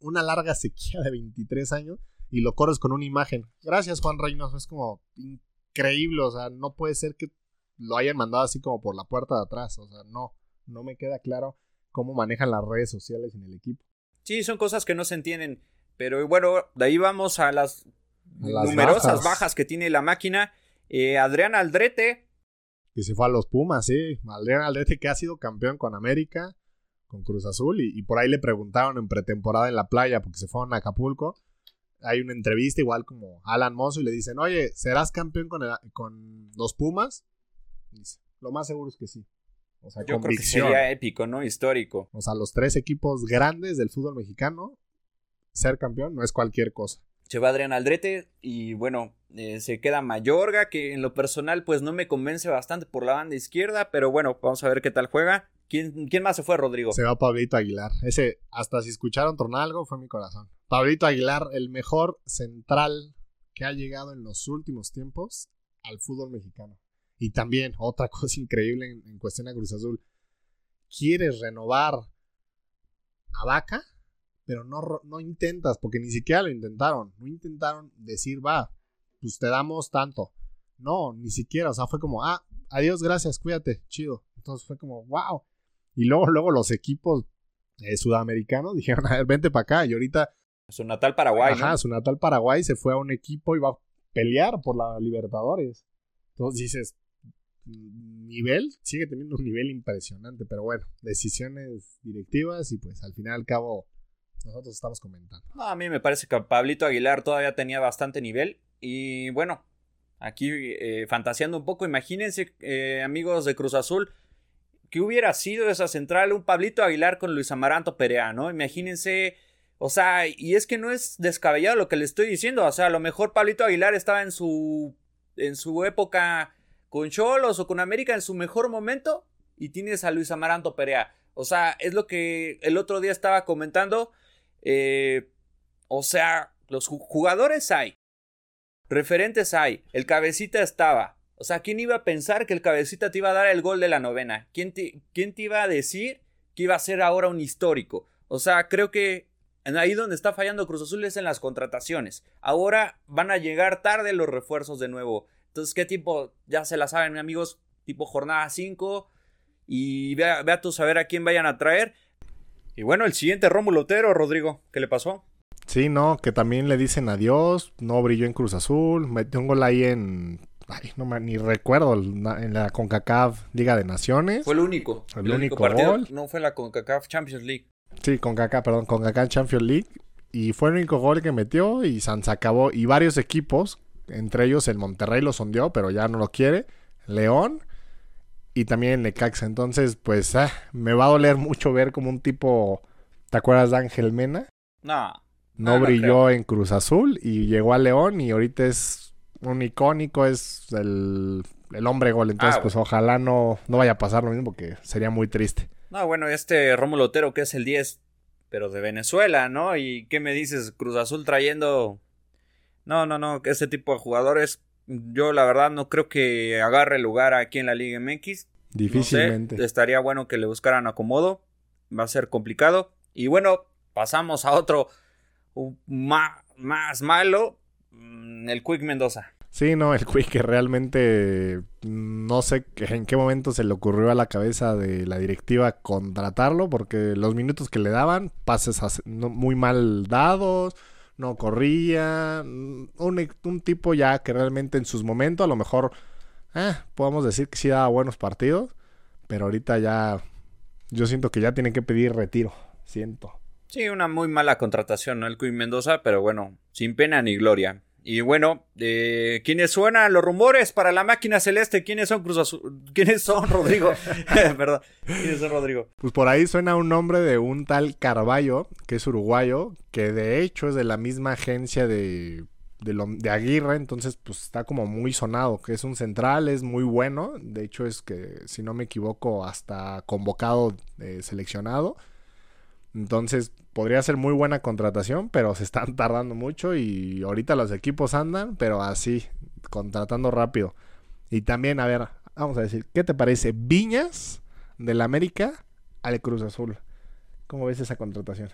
una larga sequía de 23 años y lo corres con una imagen. Gracias Juan Reynoso, es como increíble. O sea, no puede ser que lo hayan mandado así como por la puerta de atrás. O sea, no, no me queda claro cómo manejan las redes sociales en el equipo.
Sí, son cosas que no se entienden. Pero bueno, de ahí vamos a las, numerosas bajas. que tiene la máquina. Eh, Adrián Aldrete.
Que se fue a los Pumas, sí. Adrián Aldrete que ha sido campeón con América, con Cruz Azul. Y, por ahí le preguntaron en pretemporada en la playa, porque se fueron a Acapulco. Hay una entrevista igual como Alan Mozo y le dicen, oye, ¿serás campeón con, con los Pumas? dice, lo más seguro es que sí.
O sea, Yo creo que sería épico, ¿no? Histórico.
O sea, los tres equipos grandes del fútbol mexicano, ser campeón no es cualquier cosa.
Se va Adrián Aldrete y bueno, eh, se queda Mayorga, que en lo personal pues no me convence bastante por la banda izquierda, pero bueno, vamos a ver qué tal juega. ¿Quién, quién más se fue, Rodrigo?
Se va Pablito Aguilar. Ese, hasta si escucharon algo, fue mi corazón. Pablito Aguilar, el mejor central que ha llegado en los últimos tiempos al fútbol mexicano. Y también, otra cosa increíble en, cuestión de Cruz Azul. Quieres renovar a Vaca, pero no, no intentas, porque ni siquiera lo intentaron. No intentaron decir, va, pues te damos tanto. No, ni siquiera. O sea, fue como, ah, adiós, gracias, cuídate, chido. Entonces fue como, wow. Y luego, luego los equipos eh, sudamericanos dijeron, a ver, vente para acá. Y ahorita.
Su natal Paraguay.
Ajá, su natal Paraguay se fue a un equipo y va a pelear por la Libertadores. Entonces dices, nivel, sigue teniendo un nivel impresionante, pero bueno, decisiones directivas y pues al final al cabo nosotros estamos comentando.
a mí me parece que Pablito Aguilar todavía tenía bastante nivel y bueno, aquí eh, fantaseando un poco, imagínense eh, amigos de Cruz Azul, que hubiera sido esa central un Pablito Aguilar con Luis Amaranto Perea, ¿no? Imagínense... O sea, y es que no es descabellado lo que le estoy diciendo. O sea, a lo mejor Pablito Aguilar estaba en su. en su época con Cholos o con América en su mejor momento y tienes a Luis Amaranto Perea. O sea, es lo que el otro día estaba comentando. Eh, o sea, los jugadores hay. Referentes hay. El cabecita estaba. O sea, ¿quién iba a pensar que el cabecita te iba a dar el gol de la novena? ¿Quién te, quién te iba a decir que iba a ser ahora un histórico? O sea, creo que ahí donde está fallando Cruz Azul es en las contrataciones. Ahora van a llegar tarde los refuerzos de nuevo. Entonces, ¿qué tipo? Ya se la saben, amigos, tipo jornada 5. Y vea, vea tú saber a quién vayan a traer. Y bueno, el siguiente Rómulo Otero, Rodrigo, ¿qué le pasó?
Sí, no, que también le dicen adiós, no brilló en Cruz Azul, metió un gol ahí en, ay, no ni recuerdo, en la CONCACAF Liga de Naciones.
Fue el único.
El, único, partido. Gol.
No fue la CONCACAF Champions League.
Sí, CONCACAF, perdón, CONCACAF Champions League. Y fue el único gol que metió y San acabó. Y varios equipos entre ellos el Monterrey lo sondeó, pero ya no lo quiere. León y también el Necaxa. Entonces, pues ah, me va a doler mucho ver como un tipo. ¿Te acuerdas de Ángel Mena?
No.
No, brilló en Cruz Azul y llegó a León y ahorita es un icónico, es el, hombre gol. Entonces, ah, pues ojalá no, no vaya a pasar lo mismo porque sería muy triste.
No, bueno, este Rómulo Otero que es el 10, pero de Venezuela, ¿no? ¿Y qué me dices? Cruz Azul trayendo No, no, no, ese tipo de jugadores, yo la verdad no creo que agarre lugar aquí en la Liga MX.
Difícilmente.
estaría bueno que le buscaran acomodo. Va a ser complicado. Y bueno, pasamos a otro más malo, mm, el Quick Mendoza.
Sí, no, el Quick que realmente mm, no sé en qué momento se le ocurrió a la cabeza de la directiva contratarlo, porque los minutos que le daban, pases muy mal dados, no corría, mm, un, tipo ya que realmente en sus momentos a lo mejor eh, podemos decir que sí daba buenos partidos, pero ahorita ya yo siento que ya tiene que pedir retiro, siento.
Sí, una muy mala contratación, ¿no? El Queen Mendoza, pero bueno, sin pena ni gloria. Y bueno, eh, ¿quiénes suenan los rumores para la máquina celeste? ¿Quiénes son Cruz Azul? ¿Quiénes son Rodrigo? Perdón, ¿quiénes son Rodrigo?
Pues por ahí suena un nombre de un tal Carballo, que es uruguayo, que de hecho es de la misma agencia de, de, Aguirre, entonces pues está como muy sonado, que es un central, es muy bueno, de hecho es que si no me equivoco hasta convocado, eh, seleccionado. Entonces podría ser muy buena contratación, pero se están tardando mucho y ahorita los equipos andan, pero así, contratando rápido. Y también, a ver, vamos a decir, ¿qué te parece? Viñas del América al Cruz Azul. ¿Cómo ves esa contratación?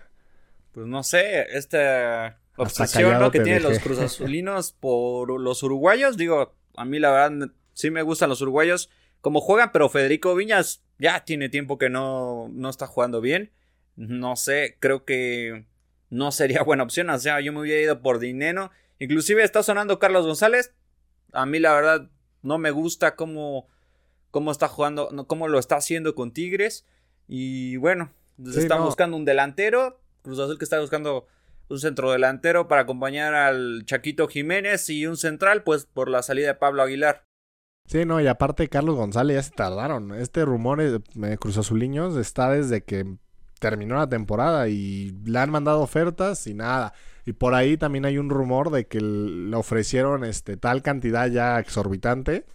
Pues no sé, esta obsesión que tienen los Cruz Azulinos por los uruguayos, digo, a mí la verdad sí me gustan los uruguayos como juegan, pero Federico Viñas ya tiene tiempo que no, no está jugando bien no sé, creo que no sería buena opción. O sea, yo me hubiera ido por dinero. Inclusive está sonando Carlos González. A mí la verdad no me gusta cómo, cómo está jugando, no, cómo lo está haciendo con Tigres. Y bueno, están buscando un delantero. Cruz Azul que está buscando un centro delantero para acompañar al Chaquito Jiménez y un central, pues por la salida de Pablo Aguilar.
Sí, no, y aparte Carlos González ya se tardaron. Este rumor de Cruz Azuliños está desde que terminó la temporada y le han mandado ofertas y nada. Y por ahí también hay un rumor de que le ofrecieron este tal cantidad ya exorbitante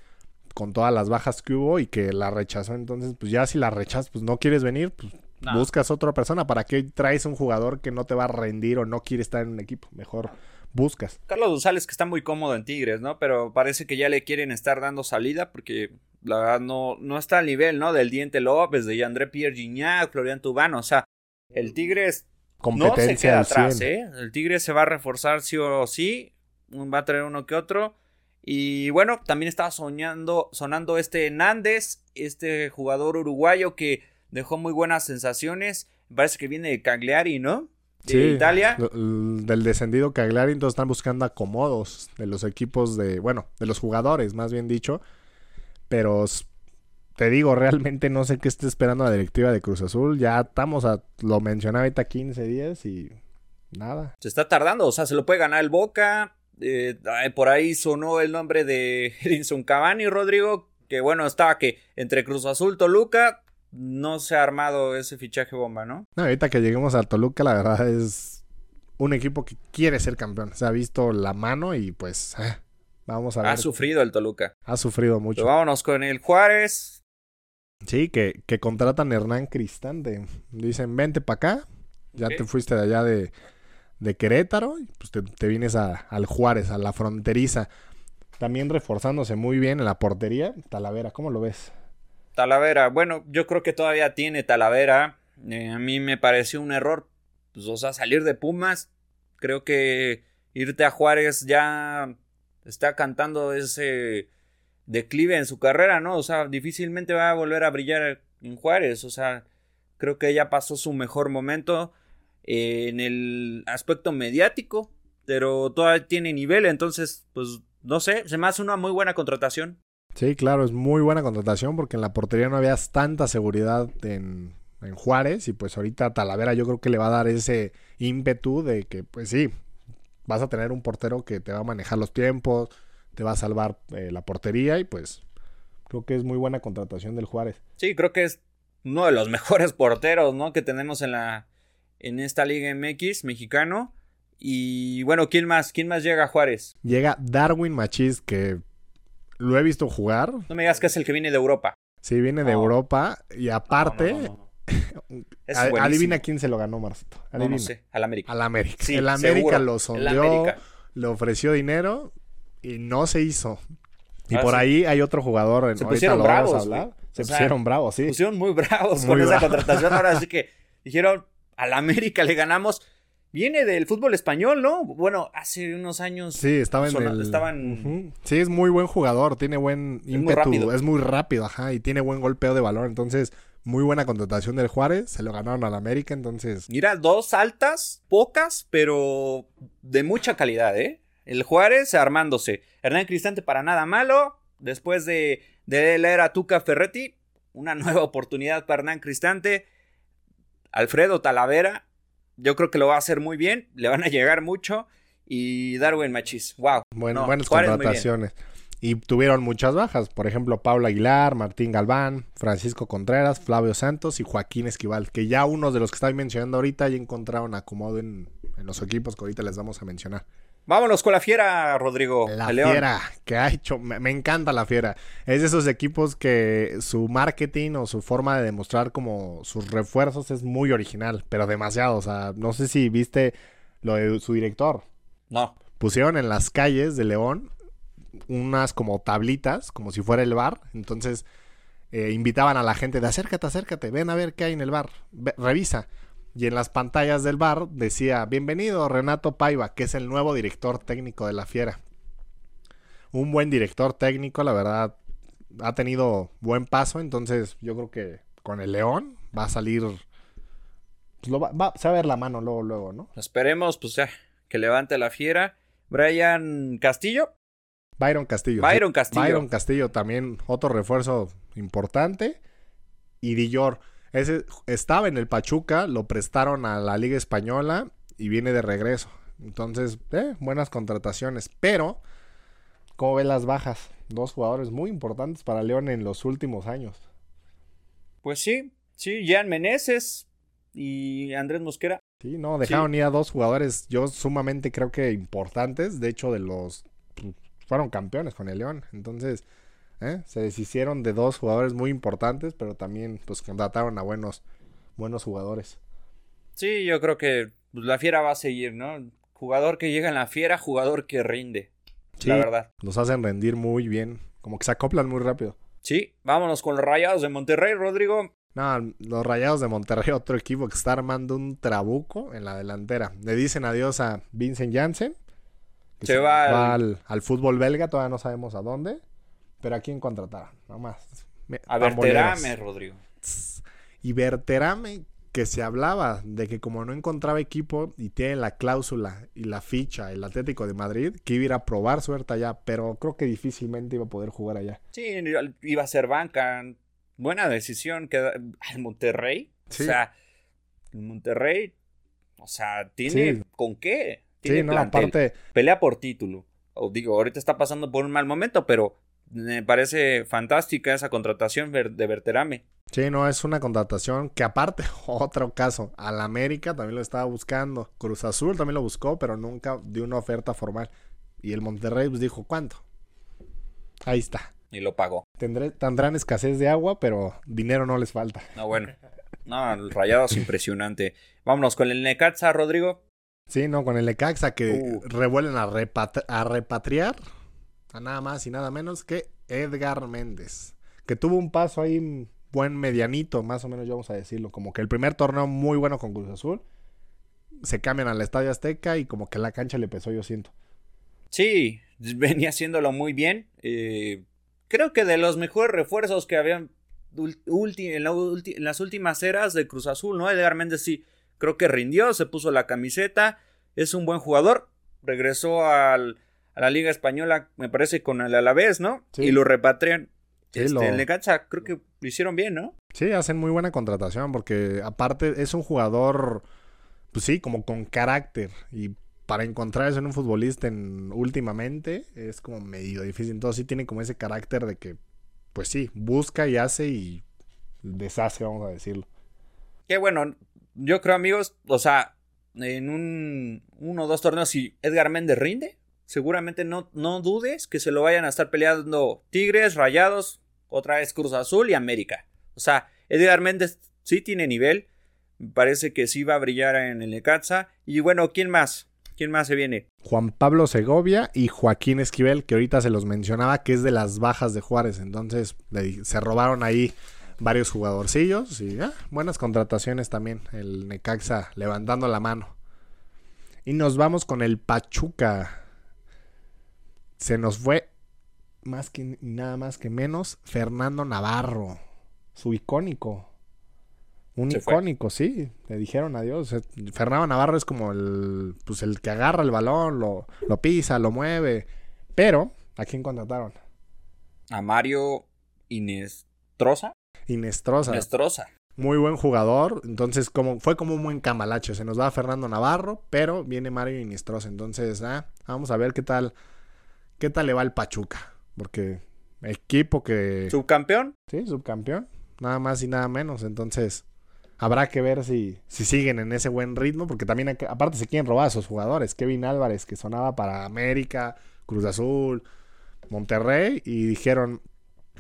con todas las bajas que hubo y que la rechazó. Entonces, pues ya si la rechazas, pues no quieres venir, pues buscas otra persona. ¿Para qué traes un jugador que no te va a rendir o no quiere estar en un equipo? Mejor buscas.
Carlos González que está muy cómodo en Tigres, ¿no? Pero parece que ya le quieren estar dando salida porque la verdad no, no está al nivel, ¿no? Del Diente López, de André Pierre Gignac, Florian Tubano, o sea, el Tigres no se queda atrás, ¿eh? El Tigres se va a reforzar sí o sí, va a traer uno que otro. Y bueno, también estaba soñando, sonando este Nández, este jugador uruguayo que dejó muy buenas sensaciones. Parece que viene de Cagliari, ¿no?
Sí, Italia. Del descendido Cagliari, entonces están buscando acomodos de los equipos de, bueno, de los jugadores, más bien dicho. Pero te digo, realmente no sé qué esté esperando la directiva de Cruz Azul. Ya estamos a, lo mencionaba ahorita 15 días y nada.
Se está tardando, o sea, se lo puede ganar el Boca. Eh, por ahí sonó el nombre de Edinson Cavani, Rodrigo, que bueno, estaba que entre Cruz Azul, Toluca, no se ha armado ese fichaje bomba, ¿no?
No, ahorita que lleguemos a Toluca, la verdad es un equipo que quiere ser campeón. Se ha visto la mano y pues eh, vamos a ver.
Ha sufrido el Toluca.
Ha sufrido mucho.
vámonos con el Juárez.
Sí, que, que contratan a Hernán Cristante. Dicen, vente para acá. Ya te fuiste de allá de, de Querétaro. Y pues te, te vienes a, al Juárez, a la fronteriza. También reforzándose muy bien en la portería. Talavera, ¿cómo lo ves?
Talavera, bueno, yo creo que todavía tiene Talavera. Eh, a mí me pareció un error. Pues, o sea, salir de Pumas. Creo que irte a Juárez ya está cantando ese declive en su carrera, ¿no? O sea, difícilmente va a volver a brillar en Juárez. O sea, creo que ya pasó su mejor momento eh, en el aspecto mediático, pero todavía tiene nivel, entonces, pues, no sé, se me hace una muy buena contratación.
Sí, claro, es muy buena contratación porque en la portería no había tanta seguridad en, en Juárez y pues ahorita Talavera yo creo que le va a dar ese ímpetu de que, pues sí, vas a tener un portero que te va a manejar los tiempos, te va a salvar eh, la portería y pues creo que es muy buena contratación del Juárez.
Sí, creo que es uno de los mejores porteros, ¿no? Que tenemos en la en esta Liga MX mexicano. Y bueno, ¿quién más? ¿Quién más llega a Juárez?
Llega Darwin Machis, que lo he visto jugar.
No me digas que es el que viene de Europa.
Sí, viene de Europa. Y aparte, adivina quién se lo ganó, Marcito.
No, sé, al América.
Al América. el América lo sondeó le ofreció dinero y no se hizo. Y por ahí hay otro jugador. En,
se pusieron bravos.
Se pusieron bravos, sí. Se
pusieron muy bravos con esa contratación. Ahora sí que dijeron, al América le ganamos. Viene del fútbol español, ¿no? Bueno, hace unos años.
Sí, estaba en el...
Estaban...
Sí, es muy buen jugador, tiene buen ímpetu, es muy rápido, ajá, y tiene buen golpeo de valor. Entonces, muy buena contratación del Juárez, se lo ganaron al América, entonces...
Mira, dos altas, pocas, pero de mucha calidad, ¿eh? El Juárez armándose. Hernán Cristante para nada malo. Después de, de leer a Tuca Ferretti, una nueva oportunidad para Hernán Cristante. Alfredo Talavera, yo creo que lo va a hacer muy bien, le van a llegar mucho. Y Darwin Machis, wow.
Bueno, buenas contrataciones. Y tuvieron muchas bajas, por ejemplo, Pablo Aguilar, Martín Galván, Francisco Contreras, Flavio Santos y Joaquín Esquival, que ya unos de los que estoy mencionando ahorita ya encontraron acomodo en, en los equipos que ahorita les vamos a mencionar.
Vámonos con la fiera, Rodrigo.
La fiera que ha hecho, me, encanta la fiera. Es de esos equipos que su marketing o su forma de demostrar como sus refuerzos es muy original, pero demasiado. O sea, no sé si viste lo de su director.
No.
Pusieron en las calles de León unas como tablitas, como si fuera el bar. Entonces eh, invitaban a la gente de acércate, acércate, ven a ver qué hay en el bar, revisa. Y en las pantallas del bar decía, bienvenido Renato Paiva, que es el nuevo director técnico de la Fiera. Un buen director técnico, la verdad, ha tenido buen paso, entonces yo creo que con el León va a salir... Pues va, se va a ver la mano luego, luego, ¿no?
Esperemos, pues ya, que levante la Fiera. Brian Castillo.
Byron Castillo.
Byron Castillo.
Byron Castillo también, otro refuerzo importante. Y Dillor ese estaba en el Pachuca, lo prestaron a la Liga Española y viene de regreso. Entonces, eh, buenas contrataciones. Pero, ¿cómo ven las bajas? Dos jugadores muy importantes para León en los últimos años.
Pues sí, sí, Jan Meneses y Andrés Mosquera.
Sí, no, dejaron ir a dos jugadores, yo sumamente creo que importantes. De hecho, de los. Pues, fueron campeones con el León. Entonces, ¿eh? Se deshicieron de dos jugadores muy importantes, pero también pues contrataron a buenos, buenos jugadores.
Sí, yo creo que pues, la fiera va a seguir, ¿no? Jugador que llega en la fiera, jugador que rinde. la verdad.
Los hacen rendir muy bien. Como que se acoplan muy rápido.
Sí, vámonos con los Rayados de Monterrey, Rodrigo.
No, los Rayados de Monterrey, otro equipo que está armando un trabuco en la delantera. Le dicen adiós a Vincent Janssen.
se, va,
al... al, fútbol belga, todavía no sabemos a dónde. Pero ¿a quién contratar? Nomás.
a Berterame, Rodrigo.
Y Berterame, que se hablaba de que como no encontraba equipo y tiene la cláusula y la ficha el Atlético de Madrid, que iba a ir a probar suerte allá, pero creo que difícilmente iba a poder jugar allá.
Sí, iba a ser banca. Buena decisión que en Monterrey. O sea, Monterrey, o sea, tiene con qué. Tiene sí, no, aparte pelea por título. O digo, ahorita está pasando por un mal momento, pero me parece fantástica esa contratación de Berterame.
Sí, no, es una contratación que aparte, otro caso, al América también lo estaba buscando, Cruz Azul también lo buscó, pero nunca dio una oferta formal. Y el Monterrey pues dijo, ¿cuánto? Ahí está.
Y lo pagó.
Tendré, tendrán escasez de agua, pero dinero no les falta.
No, bueno. No, el rayado es impresionante. Vámonos con el Necaxa, Rodrigo.
Sí, no, con el Necaxa que uh. revuelven a, a repatriar a nada más y nada menos que Edgar Méndez, que tuvo un paso ahí buen medianito, más o menos vamos a decirlo, como que el primer torneo muy bueno con Cruz Azul, se cambian al Estadio Azteca y como que la cancha le pesó, yo siento.
Sí, venía haciéndolo muy bien. Eh, creo que de los mejores refuerzos que habían en, las últimas eras de Cruz Azul, ¿no? Edgar Méndez sí, creo que rindió, se puso la camiseta, es un buen jugador, regresó al, a la Liga Española, me parece, con el Alavés, ¿no? Y lo repatrian. este, El Necaxa creo que lo hicieron bien, ¿no?
Sí, hacen muy buena contratación porque aparte es un jugador, pues sí, como con carácter y para encontrar eso en un futbolista en, últimamente es como medio difícil. Entonces sí tiene como ese carácter de que, pues sí, busca y hace y deshace, vamos a decirlo.
Qué bueno, yo creo amigos, o sea, en un uno o dos torneos si Edgar Méndez rinde, seguramente no, no dudes que se lo vayan a estar peleando Tigres, Rayados, otra vez Cruz Azul y América. O sea, Edgar Méndez sí tiene nivel, parece que sí va a brillar en el Necaxa. Y bueno, ¿quién más? ¿Quién más se viene?
Juan Pablo Segovia y Joaquín Esquivel, que ahorita se los mencionaba, que es de las bajas de Juárez. Entonces se robaron ahí varios jugadorcillos y ah, buenas contrataciones también. El Necaxa levantando la mano. Y nos vamos con el Pachuca. Se nos fue más que nada más que menos Fernando Navarro, su icónico. Un icónico, sí. Le dijeron adiós. Fernando Navarro es como el, pues el que agarra el balón, lo, lo pisa, lo mueve. Pero, ¿a quién contrataron?
A Mario Inestrosa.
Inestrosa.
Inestrosa.
Muy buen jugador. Entonces, como, fue como un buen camalacho. Se nos va Fernando Navarro, pero viene Mario Inestrosa. Entonces, ah, vamos a ver qué tal, qué tal le va el Pachuca. Porque equipo que.
¿Subcampeón?
Sí, subcampeón. Nada más y nada menos. Entonces, habrá que ver si, si siguen en ese buen ritmo. Porque también, aparte, se quieren robar a sus jugadores. Kevin Álvarez, que sonaba para América, Cruz Azul, Monterrey. Y dijeron: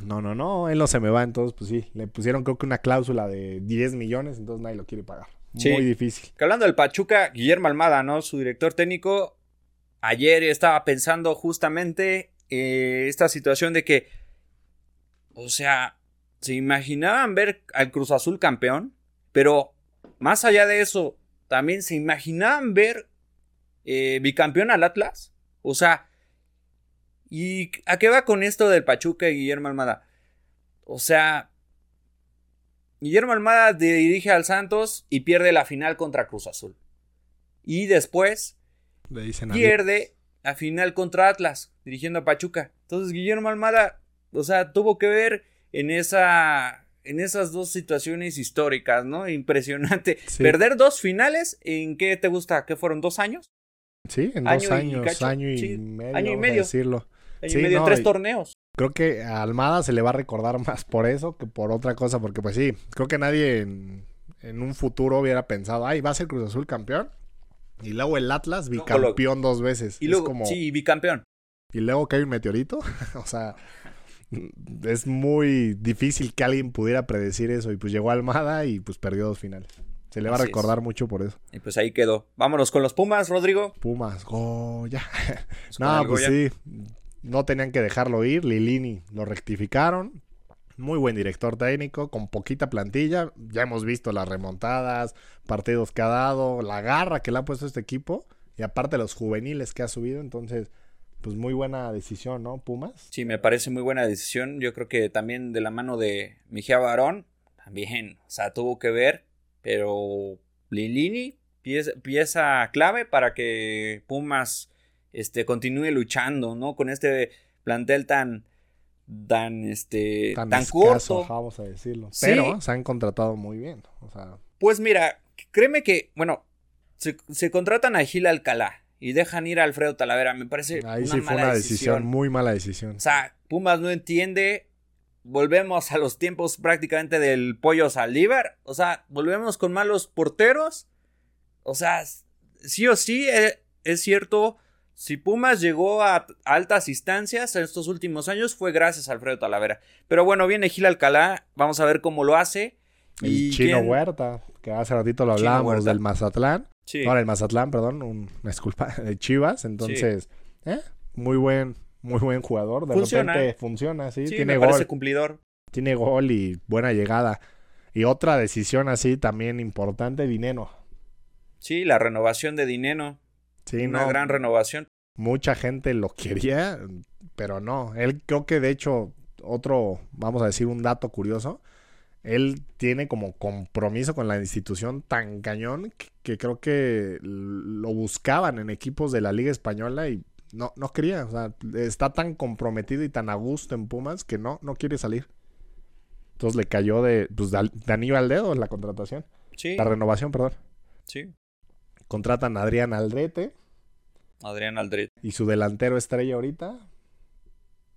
No, no, no, él no se me va. Entonces, pues sí, le pusieron creo que una cláusula de 10 millones. Entonces nadie lo quiere pagar. Muy difícil.
Que hablando del Pachuca, Guillermo Almada, ¿no? Su director técnico. Ayer estaba pensando justamente eh, esta situación de que, o sea, se imaginaban ver al Cruz Azul campeón, pero más allá de eso, también se imaginaban ver eh, bicampeón al Atlas. O sea, ¿y a qué va con esto del Pachuca y Guillermo Almada? O sea, Guillermo Almada dirige al Santos y pierde la final contra Cruz Azul. Y después
Le dicen
pierde la final contra Atlas, dirigiendo a Pachuca. Entonces Guillermo Almada, o sea, tuvo que ver en esa en esas dos situaciones históricas, ¿no? Impresionante. Perder dos finales, ¿en qué te gusta? ¿Qué fueron? ¿Dos años?
Sí, en dos años, año y medio.
Año y medio.
Decirlo.
Año y medio, tres torneos.
Creo que a Almada se le va a recordar más por eso que por otra cosa, porque pues sí, creo que nadie en, en un futuro hubiera pensado, ay, va a ser Cruz Azul campeón. Y luego el Atlas, bicampeón dos veces.
Y luego, sí, bicampeón.
Y luego hay un meteorito. o sea, es muy difícil que alguien pudiera predecir eso. Y pues llegó Almada y pues perdió dos finales. Se le va a recordar mucho por eso.
Y pues ahí quedó. Vámonos con los Pumas, Rodrigo.
Pumas, Goya. no, pues sí. No tenían que dejarlo ir. Lilini lo rectificaron. Muy buen director técnico, con poquita plantilla. Ya hemos visto las remontadas, partidos que ha dado, la garra que le ha puesto este equipo. Y aparte los juveniles que ha subido. Entonces, pues muy buena decisión, ¿no? Pumas.
Sí, me parece muy buena decisión. Yo creo que también de la mano de Mejía Barón, también, o sea, tuvo que ver. Pero Lilini, pieza, pieza clave para que Pumas este, continúe luchando, ¿no? Con este plantel tan tan este
tan, corto. vamos a decirlo. Pero se han contratado muy bien o sea.
Pues mira créeme que bueno se, contratan a Gil Alcalá y dejan ir a Alfredo Talavera. Me parece
ahí sí fue una decisión. muy mala decisión.
O sea Pumas no entiende. Volvemos a los tiempos prácticamente del pollo Saldívar. O sea volvemos con malos porteros. O sea sí o sí eh, es cierto si Pumas llegó a altas instancias en estos últimos años fue gracias a Alfredo Talavera. Pero bueno, viene Gil Alcalá, vamos a ver cómo lo hace.
El Chino Huerta, que hace ratito lo hablábamos del Mazatlán. Sí. Ahora el Mazatlán, perdón, una disculpa, de Chivas. Entonces, ¿eh? muy buen, muy buen jugador. De funciona. repente funciona, sí.
Tiene gol. cumplidor.
Tiene gol y buena llegada. Y otra decisión así también importante, Dineno.
Sí, la renovación de Dineno. Sí, una gran renovación
mucha gente lo quería, pero no. Él creo que de hecho, otro, vamos a decir un dato curioso, él tiene como compromiso con la institución tan cañón que, creo que lo buscaban en equipos de la Liga Española y no, no quería. O sea, está tan comprometido y tan a gusto en Pumas que no, no quiere salir. Entonces le cayó de, pues, de, anillo al dedo la contratación. Sí. La renovación, perdón.
Sí.
Contratan a Adrián Aldrete
Adrián Aldrit.
¿Y su delantero estrella ahorita?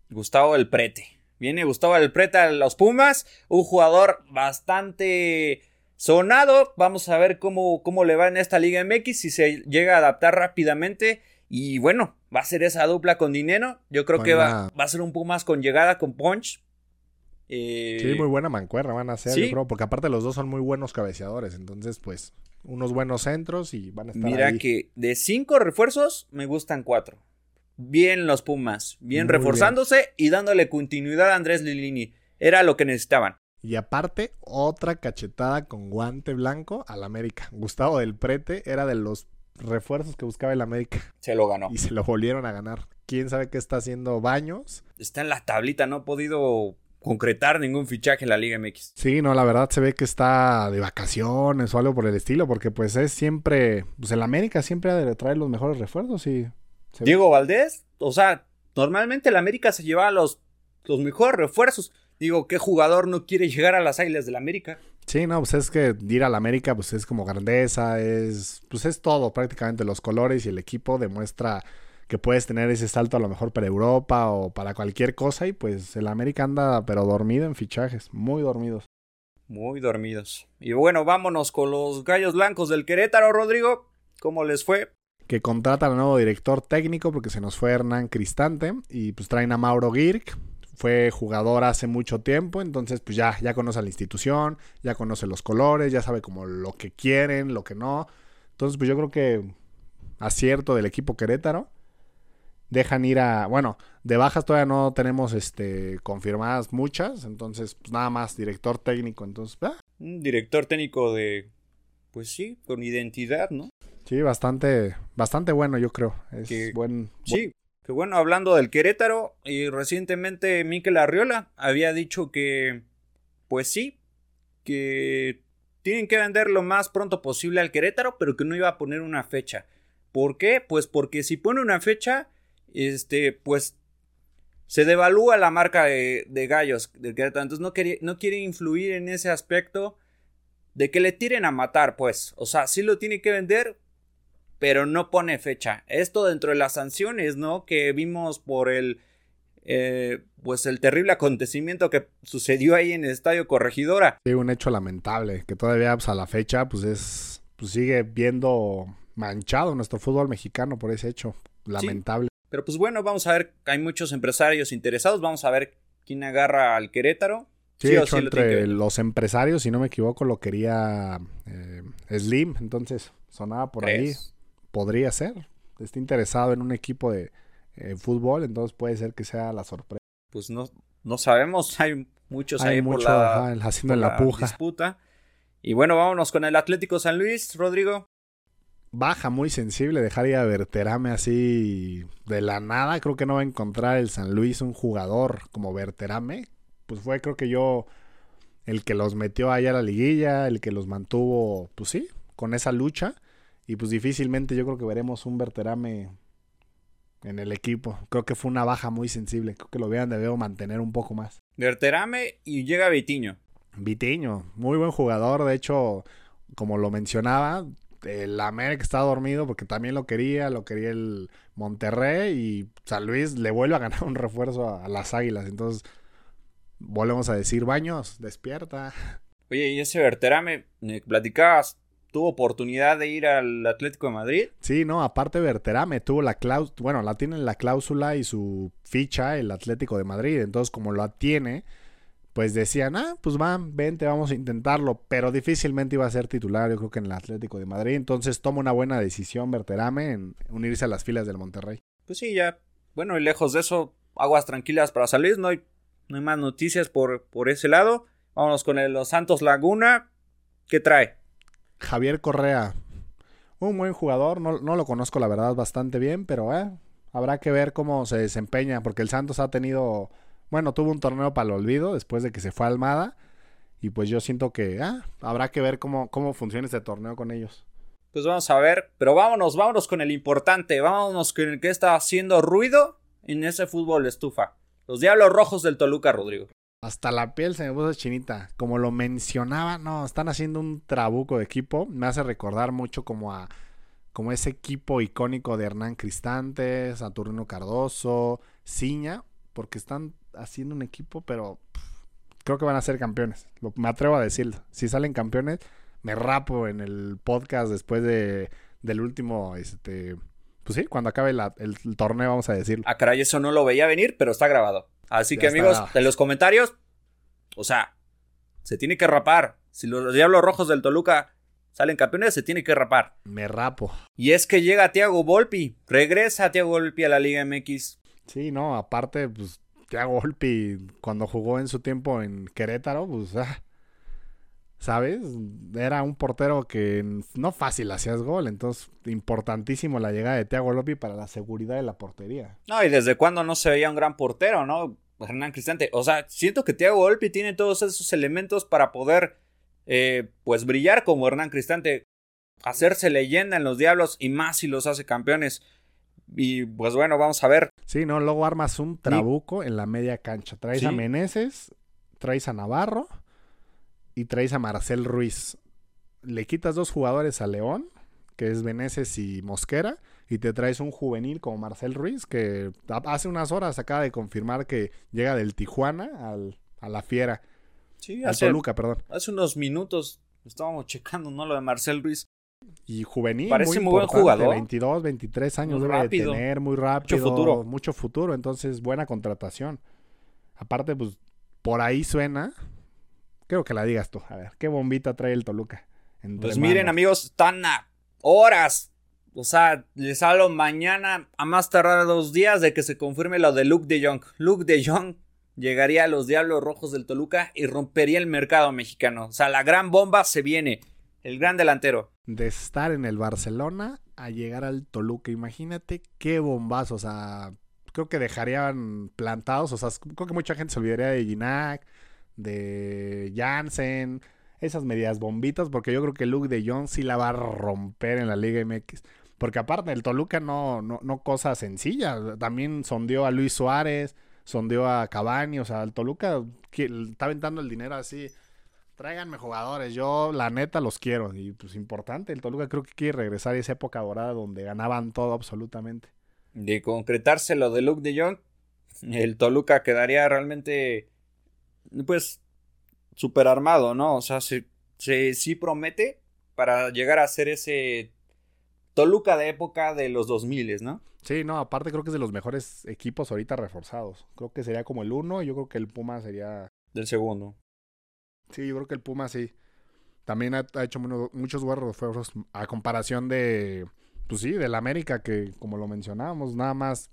Gustavo El Prete. Viene Gustavo El Prete a los Pumas, un jugador bastante sonado. Vamos a ver cómo, cómo le va en esta Liga MX, si se llega a adaptar rápidamente. Y bueno, va a ser esa dupla con dinero. Yo creo que va, va, a ser un Pumas con llegada, con punch. Eh,
Sí, muy buena mancuerna van a ser,
sí.
yo creo, porque aparte los dos son muy buenos cabeceadores, entonces pues unos buenos centros y van a estar
Mira
ahí.
que de cinco refuerzos me gustan cuatro. Bien los Pumas, bien
Muy
reforzándose y dándole continuidad a Andrés Lilini. Era lo que necesitaban.
Y aparte, otra cachetada con guante blanco al América. Gustavo del Prete era de los refuerzos que buscaba el América
Se lo ganó.
y se lo volvieron a ganar. ¿Quién sabe qué está haciendo Baños?
Está en la tablita, no ha podido concretar ningún fichaje en la Liga MX.
Sí, no, la verdad se ve que está de vacaciones o algo por el estilo, porque pues es siempre, pues el América siempre ha de traer los mejores refuerzos y...
Diego Valdés, o sea, normalmente el América se llevaba los, los mejores refuerzos. Digo, ¿qué jugador no quiere llegar a las Águilas del América?
Sí, no, pues es que ir al América pues es como grandeza, es pues es todo prácticamente los colores y el equipo demuestra que puedes tener ese salto a lo mejor para Europa o para cualquier cosa y pues el América anda pero dormido en fichajes, muy dormidos.
Muy dormidos. Y bueno, vámonos con los gallos blancos del Querétaro, Rodrigo. ¿Cómo les fue?
Que contratan al nuevo director técnico porque se nos fue Hernán Cristante y pues traen a Mauro Girk, fue jugador hace mucho tiempo, entonces pues ya, ya conoce a la institución, ya conoce los colores, ya sabe como lo que quieren, lo que no. Entonces pues yo creo que acierto del equipo Querétaro. Dejan ir a, bueno, de bajas todavía no tenemos este confirmadas muchas, entonces pues nada más director técnico, entonces ah,
Un director técnico de, pues sí, con identidad, ¿no?
sí, bastante bastante bueno yo creo. Es
Que-
buen
Sí, que bueno, hablando del Querétaro, y recientemente Mikel Arriola había dicho que, pues sí, que tienen que vender lo más pronto posible al Querétaro, pero que no iba a poner una fecha. ¿Por qué? Pues porque si pone una fecha, este, pues se devalúa la marca de, de Gallos del Querétaro. Entonces no, quería, no quiere influir en ese aspecto de que le tiren a matar, pues. O sea, sí lo tiene que vender, pero no pone fecha. Esto dentro de las sanciones, ¿no? Que vimos por el, eh, pues el terrible acontecimiento que sucedió ahí en el Estadio Corregidora.
Sí, un hecho lamentable, que todavía pues, a la fecha pues es pues sigue viendo manchado nuestro fútbol mexicano por ese hecho lamentable.
Pero pues bueno, vamos a ver, hay muchos empresarios interesados, vamos a ver quién agarra al Querétaro.
Sí,
Sí
hecho
sí
entre los empresarios, si no me equivoco, lo quería eh, Slim, entonces sonaba por ahí, podría ser. Está interesado en un equipo de eh, fútbol, entonces puede ser que sea la sorpresa.
Pues no, no sabemos, hay muchos
Hay
ahí
mucho
por la,
ajá, haciendo
por
la puja.
disputa. Y bueno, vámonos con el Atlético San Luis, Rodrigo.
Baja muy sensible dejar ir a Berterame así de la nada. Creo que no va a encontrar el San Luis un jugador como Berterame. Pues fue creo que yo el que los metió allá a la liguilla, el que los mantuvo, pues sí, con esa lucha. Y pues difícilmente yo creo que veremos un Berterame en el equipo. Creo que fue una baja muy sensible. Creo que lo vean debemos mantener un poco más.
Verterame y llega Vitiño.
Vitiño, muy buen jugador. De hecho, como lo mencionaba, el América está dormido porque también lo quería, lo quería el Monterrey y San Luis le vuelve a ganar un refuerzo a, a las Águilas. Entonces, volvemos a decir, Baños, despierta.
Oye, y ese Verterame, me platicabas, tuvo oportunidad de ir al Atlético de Madrid.
Sí, no, aparte Berterame tuvo la cláusula, bueno, la tiene en la cláusula y su ficha el Atlético de Madrid. Entonces, como lo tiene, pues decían, ah, pues van, vente, vamos a intentarlo. Pero difícilmente iba a ser titular, yo creo que en el Atlético de Madrid. Entonces toma una buena decisión Berterame en unirse a las filas del Monterrey.
Pues sí, ya. Bueno, y lejos de eso, aguas tranquilas para San Luis. No hay, no hay más noticias por, por ese lado. Vámonos con el Los Santos Laguna. ¿Qué trae?
Javier Correa, un buen jugador, no, no lo conozco la verdad bastante bien, pero eh, habrá que ver cómo se desempeña, porque el Santos ha tenido, bueno, tuvo un torneo para el olvido después de que se fue a Almada, y pues yo siento que ah, habrá que ver cómo, cómo funciona este torneo con ellos.
Pues vamos a ver. Pero vámonos, vámonos con el importante. Vámonos con el que está haciendo ruido en ese fútbol estufa. Los Diablos Rojos del Toluca, Rodrigo.
Hasta la piel se me puso chinita. Como lo mencionaba, no, están haciendo un trabuco de equipo. Me hace recordar mucho como a como ese equipo icónico de Hernán Cristante, Saturnino Cardoso, Ciña, porque están haciendo un equipo, pero pff, creo que van a ser campeones. Lo, me atrevo a decirlo. Si salen campeones, me rapo en el podcast después de del último, este, pues sí, cuando acabe la- el, el torneo, vamos a decirlo.
Ah, caray, eso no lo veía venir, pero está grabado. Así
Ya
que, amigos,
grabado.
en los comentarios, O sea, se tiene que rapar. Si los Diablos Rojos del Toluca salen campeones, se tiene que rapar.
Me rapo.
Y es que llega Thiago Volpi. Regresa Thiago Volpi a la Liga MX.
Sí, no, aparte, pues, Thiago Volpi, cuando jugó en su tiempo en Querétaro, pues, ah, ¿sabes? Era un portero que no fácil hacías gol, entonces importantísimo la llegada de Thiago Volpi para la seguridad de la portería.
No, y desde cuándo no se veía un gran portero, ¿no? Hernán Cristante. O sea, siento que Thiago Volpi tiene todos esos elementos para poder, eh, pues, brillar como Hernán Cristante. Hacerse leyenda en los Diablos y más si los hace campeones. Y pues bueno, vamos a ver.
Sí, no, luego armas un trabuco en la media cancha. Traes a Meneses, traes a Navarro y traes a Marcel Ruiz. Le quitas dos jugadores a León, que es Meneses y Mosquera, y te traes un juvenil como Marcel Ruiz, que hace unas horas acaba de confirmar que llega del Tijuana al, a la Fiera.
Sí, hace, Toluca, perdón. Hace unos minutos estábamos checando, ¿no? Lo de Marcel Ruiz.
Y juvenil.
Parece muy, buen jugador.
22, 23 años debe de tener, muy rápido. Mucho futuro. Mucho futuro, entonces buena contratación. Aparte, pues por ahí suena. Creo que la digas tú. A ver, ¿qué bombita trae el Toluca?
pues miren, amigos, están a horas. O sea, les hablo mañana a más tardar dos días de que se confirme lo de Luke de Jong. Luke de Jong llegaría a los Diablos Rojos del Toluca y rompería el mercado mexicano. O sea, la gran bomba se viene. El gran delantero.
De estar en el Barcelona a llegar al Toluca. Imagínate qué bombazo. O sea, creo que dejarían plantados. O sea, creo que mucha gente se olvidaría de Ginac, de Jansen, esas medias bombitas. Porque yo creo que Luke de Jong sí la va a romper en la Liga MX. Porque aparte, el Toluca no, no, no cosa sencilla. También sondeó a Luis Suárez, sondeó a Cavani. O sea, el Toluca está aventando el dinero así Tráiganme jugadores, yo la neta los quiero. Y pues importante, el Toluca creo que quiere regresar a esa época dorada donde ganaban todo absolutamente.
De concretarse lo de Luke de Jong, el Toluca quedaría realmente, pues, super armado, ¿no? O sea, se, sí promete para llegar a ser ese Toluca de época de los 2000, ¿no?
Sí, no, aparte creo que es de los mejores equipos ahorita reforzados. Creo que sería como el uno y yo creo que el Puma sería...
Del segundo.
Sí, yo creo que el Puma sí. También ha, hecho muchos buenos refuerzos a comparación de, pues sí, del América, que como lo mencionábamos, nada más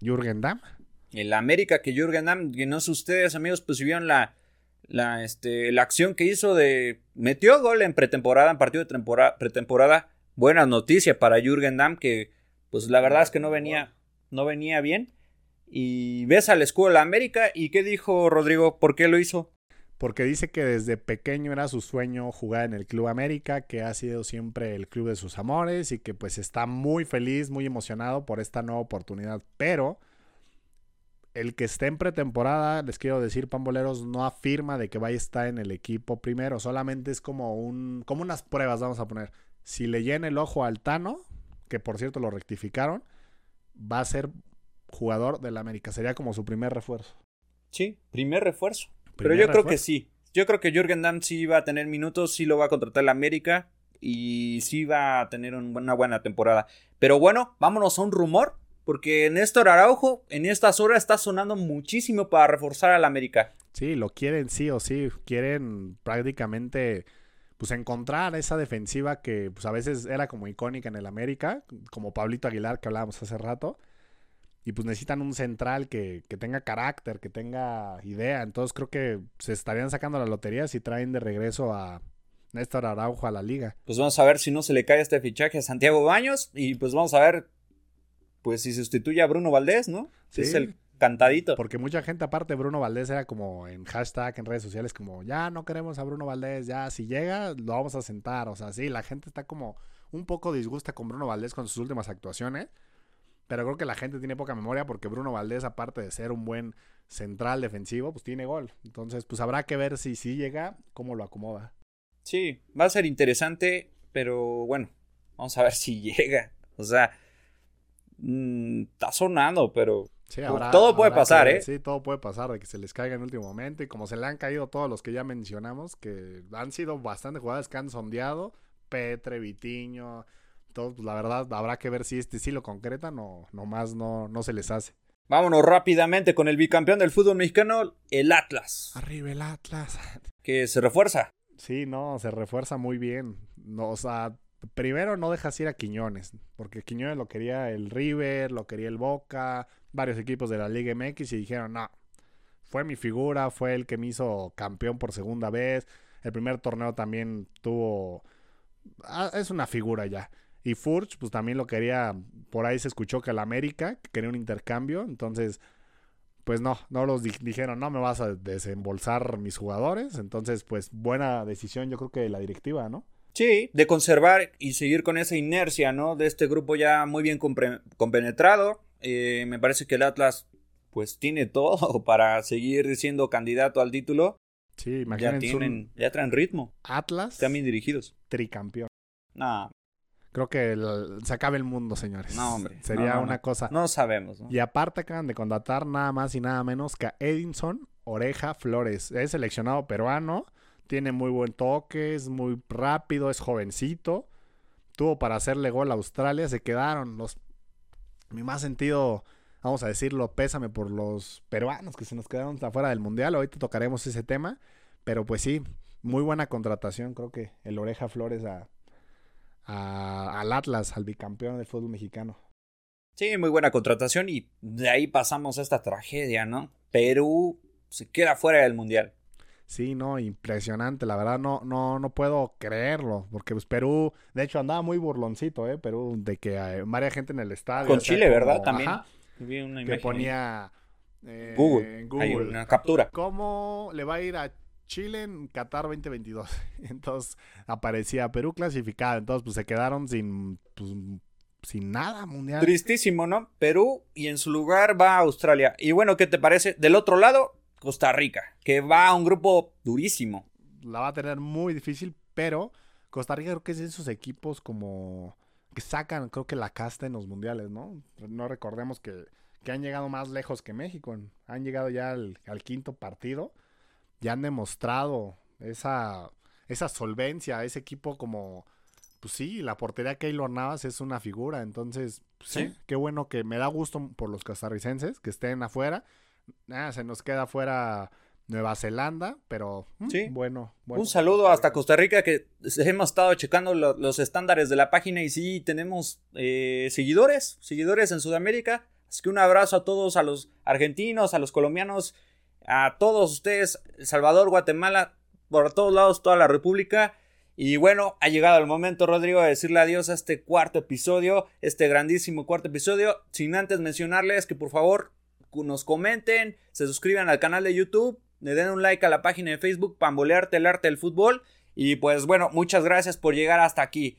Jürgen Damm.
El América que Jürgen Damm, que no sé ustedes, amigos, pues si vieron la, la, este, la acción que hizo de... Metió gol en pretemporada, en partido de temporada, pretemporada. Buena noticia para Jürgen Damm, que pues la verdad es que no venía, no venía bien. Y ves al escudo de la América y ¿qué dijo Rodrigo? ¿Por qué lo hizo?
Porque dice que desde pequeño era su sueño jugar en el Club América, que ha sido siempre el club de sus amores y que pues está muy feliz, muy emocionado por esta nueva oportunidad. Pero el que esté en pretemporada, les quiero decir, Pamboleros, no afirma de que vaya a estar en el equipo primero, solamente es como un como unas pruebas, vamos a poner. Si le llena el ojo al Tano, que por cierto lo rectificaron, va a ser jugador del América, sería como su primer refuerzo.
Sí, primer refuerzo. Pero yo creo que sí. Yo creo que Jürgen Damm sí va a tener minutos, sí lo va a contratar la América y sí va a tener una buena temporada. Pero bueno, vámonos a un rumor, porque Néstor Araujo en estas horas está sonando muchísimo para reforzar al América.
Sí, lo quieren sí o sí, quieren prácticamente pues encontrar esa defensiva que pues a veces era como icónica en el América, como Pablito Aguilar que hablábamos hace rato y pues necesitan un central que, tenga carácter, que tenga idea. Entonces creo que se estarían sacando la lotería si traen de regreso a Néstor Araujo a la liga.
Pues vamos a ver si no se le cae este fichaje a Santiago Baños y pues vamos a ver pues si sustituye a Bruno Valdés, ¿no? Sí. es el cantadito.
Porque mucha gente aparte Bruno Valdés era como en hashtag en redes sociales como ya no queremos a Bruno Valdés, ya si llega lo vamos a sentar. O sea, sí, la gente está como un poco disgusta con Bruno Valdés con sus últimas actuaciones. Pero creo que la gente tiene poca memoria porque Bruno Valdés, aparte de ser un buen central defensivo, pues tiene gol. Entonces, pues habrá que ver si sí llega, cómo lo acomoda.
Sí, va a ser interesante, pero bueno, vamos a ver si llega. O sea, mm, está sonando, pero todo puede pasar, ¿eh?
Sí, todo puede pasar, de que se les caiga en último momento. Y como se le han caído todos los que ya mencionamos, que han sido bastante jugadas que han sondeado, Petre, Vitiño, entonces, pues, la verdad, habrá que ver si este sí lo concretan o nomás no, no se les hace.
Vámonos rápidamente con el bicampeón del fútbol mexicano, el Atlas.
Arriba el Atlas.
Que se refuerza.
Sí, no, se refuerza muy bien. No, o sea, primero no dejas ir a Quiñones, porque Quiñones lo quería el River, lo quería el Boca, varios equipos de la Liga MX y dijeron, no, fue mi figura, fue el que me hizo campeón por segunda vez. El primer torneo también tuvo... Ah, es una figura ya. Y Furch, pues también lo quería, por ahí se escuchó que el América, que quería un intercambio, entonces, pues no, no los dijeron, no me vas a desembolsar mis jugadores, entonces, pues buena decisión yo creo que de la directiva, ¿no?
Sí, de conservar y seguir con esa inercia, ¿no? De este grupo ya muy bien compenetrado. Eh, me parece que el Atlas, pues tiene todo para seguir siendo candidato al título.
Sí,
imagínense. Ya, tienen, ya traen ritmo.
Atlas.
Están bien dirigidos.
Tricampeón.
No,
Creo que se acaba el mundo, señores.
No, hombre.
Sería una cosa.
No sabemos.
Y aparte acaban de contratar nada más y nada menos que a Edinson Oreja Flores. Es seleccionado peruano. Tiene muy buen toque, es muy rápido, es jovencito. Tuvo para hacerle gol a Australia. Se quedaron los. Mi más sentido, vamos a decirlo, pésame por los peruanos que se nos quedaron afuera del mundial. Ahorita tocaremos ese tema. Pero pues sí, muy buena contratación. Creo que el Oreja Flores a al Atlas, al bicampeón del fútbol mexicano.
Sí, muy buena contratación y de ahí pasamos a esta tragedia, ¿no? Perú se queda fuera del Mundial.
Sí, no, impresionante, la verdad no, no, no puedo creerlo, porque pues Perú, de hecho andaba muy burloncito, ¿eh? Perú, de que hay varias gente en el estadio.
Con Chile, ¿verdad? También.
que ponía
eh, Google, Google. una captura.
¿Cómo le va a ir a Chile en Qatar 2022. Entonces aparecía Perú clasificado. Entonces pues se quedaron sin, pues, sin nada mundial.
Tristísimo, ¿no? Perú y en su lugar va a Australia. Y bueno, ¿qué te parece? Del otro lado, Costa Rica, que va a un grupo durísimo.
La va a tener muy difícil, pero Costa Rica creo que es de esos equipos como que sacan, creo que la casta en los mundiales, ¿no? No recordemos que, que han llegado más lejos que México. Han llegado ya al quinto partido ya han demostrado esa, esa solvencia, ese equipo como, pues sí, la portería Keylor Navas es una figura, entonces, pues ¿Sí? qué bueno que me da gusto por los costarricenses que estén afuera. Nada, se nos queda afuera Nueva Zelanda, pero mm, sí. bueno,
Un saludo hasta Costa Rica que hemos estado checando los estándares de la página y sí tenemos eh, seguidores, seguidores en Sudamérica. Así que un abrazo a todos, a los argentinos, a los colombianos a todos ustedes, El Salvador, Guatemala, por todos lados, toda la República. Y bueno, ha llegado el momento, Rodrigo, de decirle adiós a este cuarto episodio, este grandísimo cuarto episodio, sin antes mencionarles que por favor nos comenten, se suscriban al canal de YouTube, le den un like a la página de Facebook, Pambolearte el arte del fútbol. Y pues bueno, muchas gracias por llegar hasta aquí.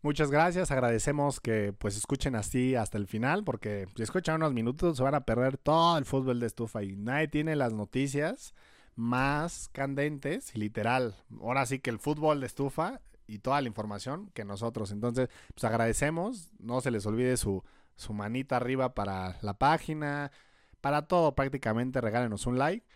Muchas gracias, agradecemos que pues escuchen así hasta el final, porque si escuchan unos minutos se van a perder todo el fútbol de estufa y nadie tiene las noticias más candentes literal. Ahora sí que el fútbol de estufa y toda la información que nosotros. Entonces, pues agradecemos, no se les olvide su, su manita arriba para la página, para todo prácticamente, regálenos un like.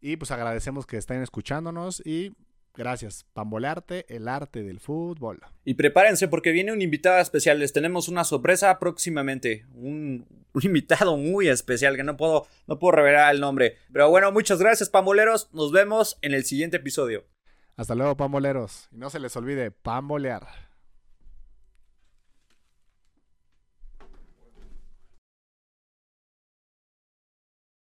Y pues agradecemos que estén escuchándonos y Gracias. Pambolearte, el arte del fútbol.
Y prepárense porque viene un invitado especial. Les tenemos una sorpresa próximamente. Un, invitado muy especial que no puedo, no puedo revelar el nombre. Pero bueno, muchas gracias, pamboleros. Nos vemos en el siguiente episodio.
Hasta luego, pamboleros. Y no se les olvide, pambolear.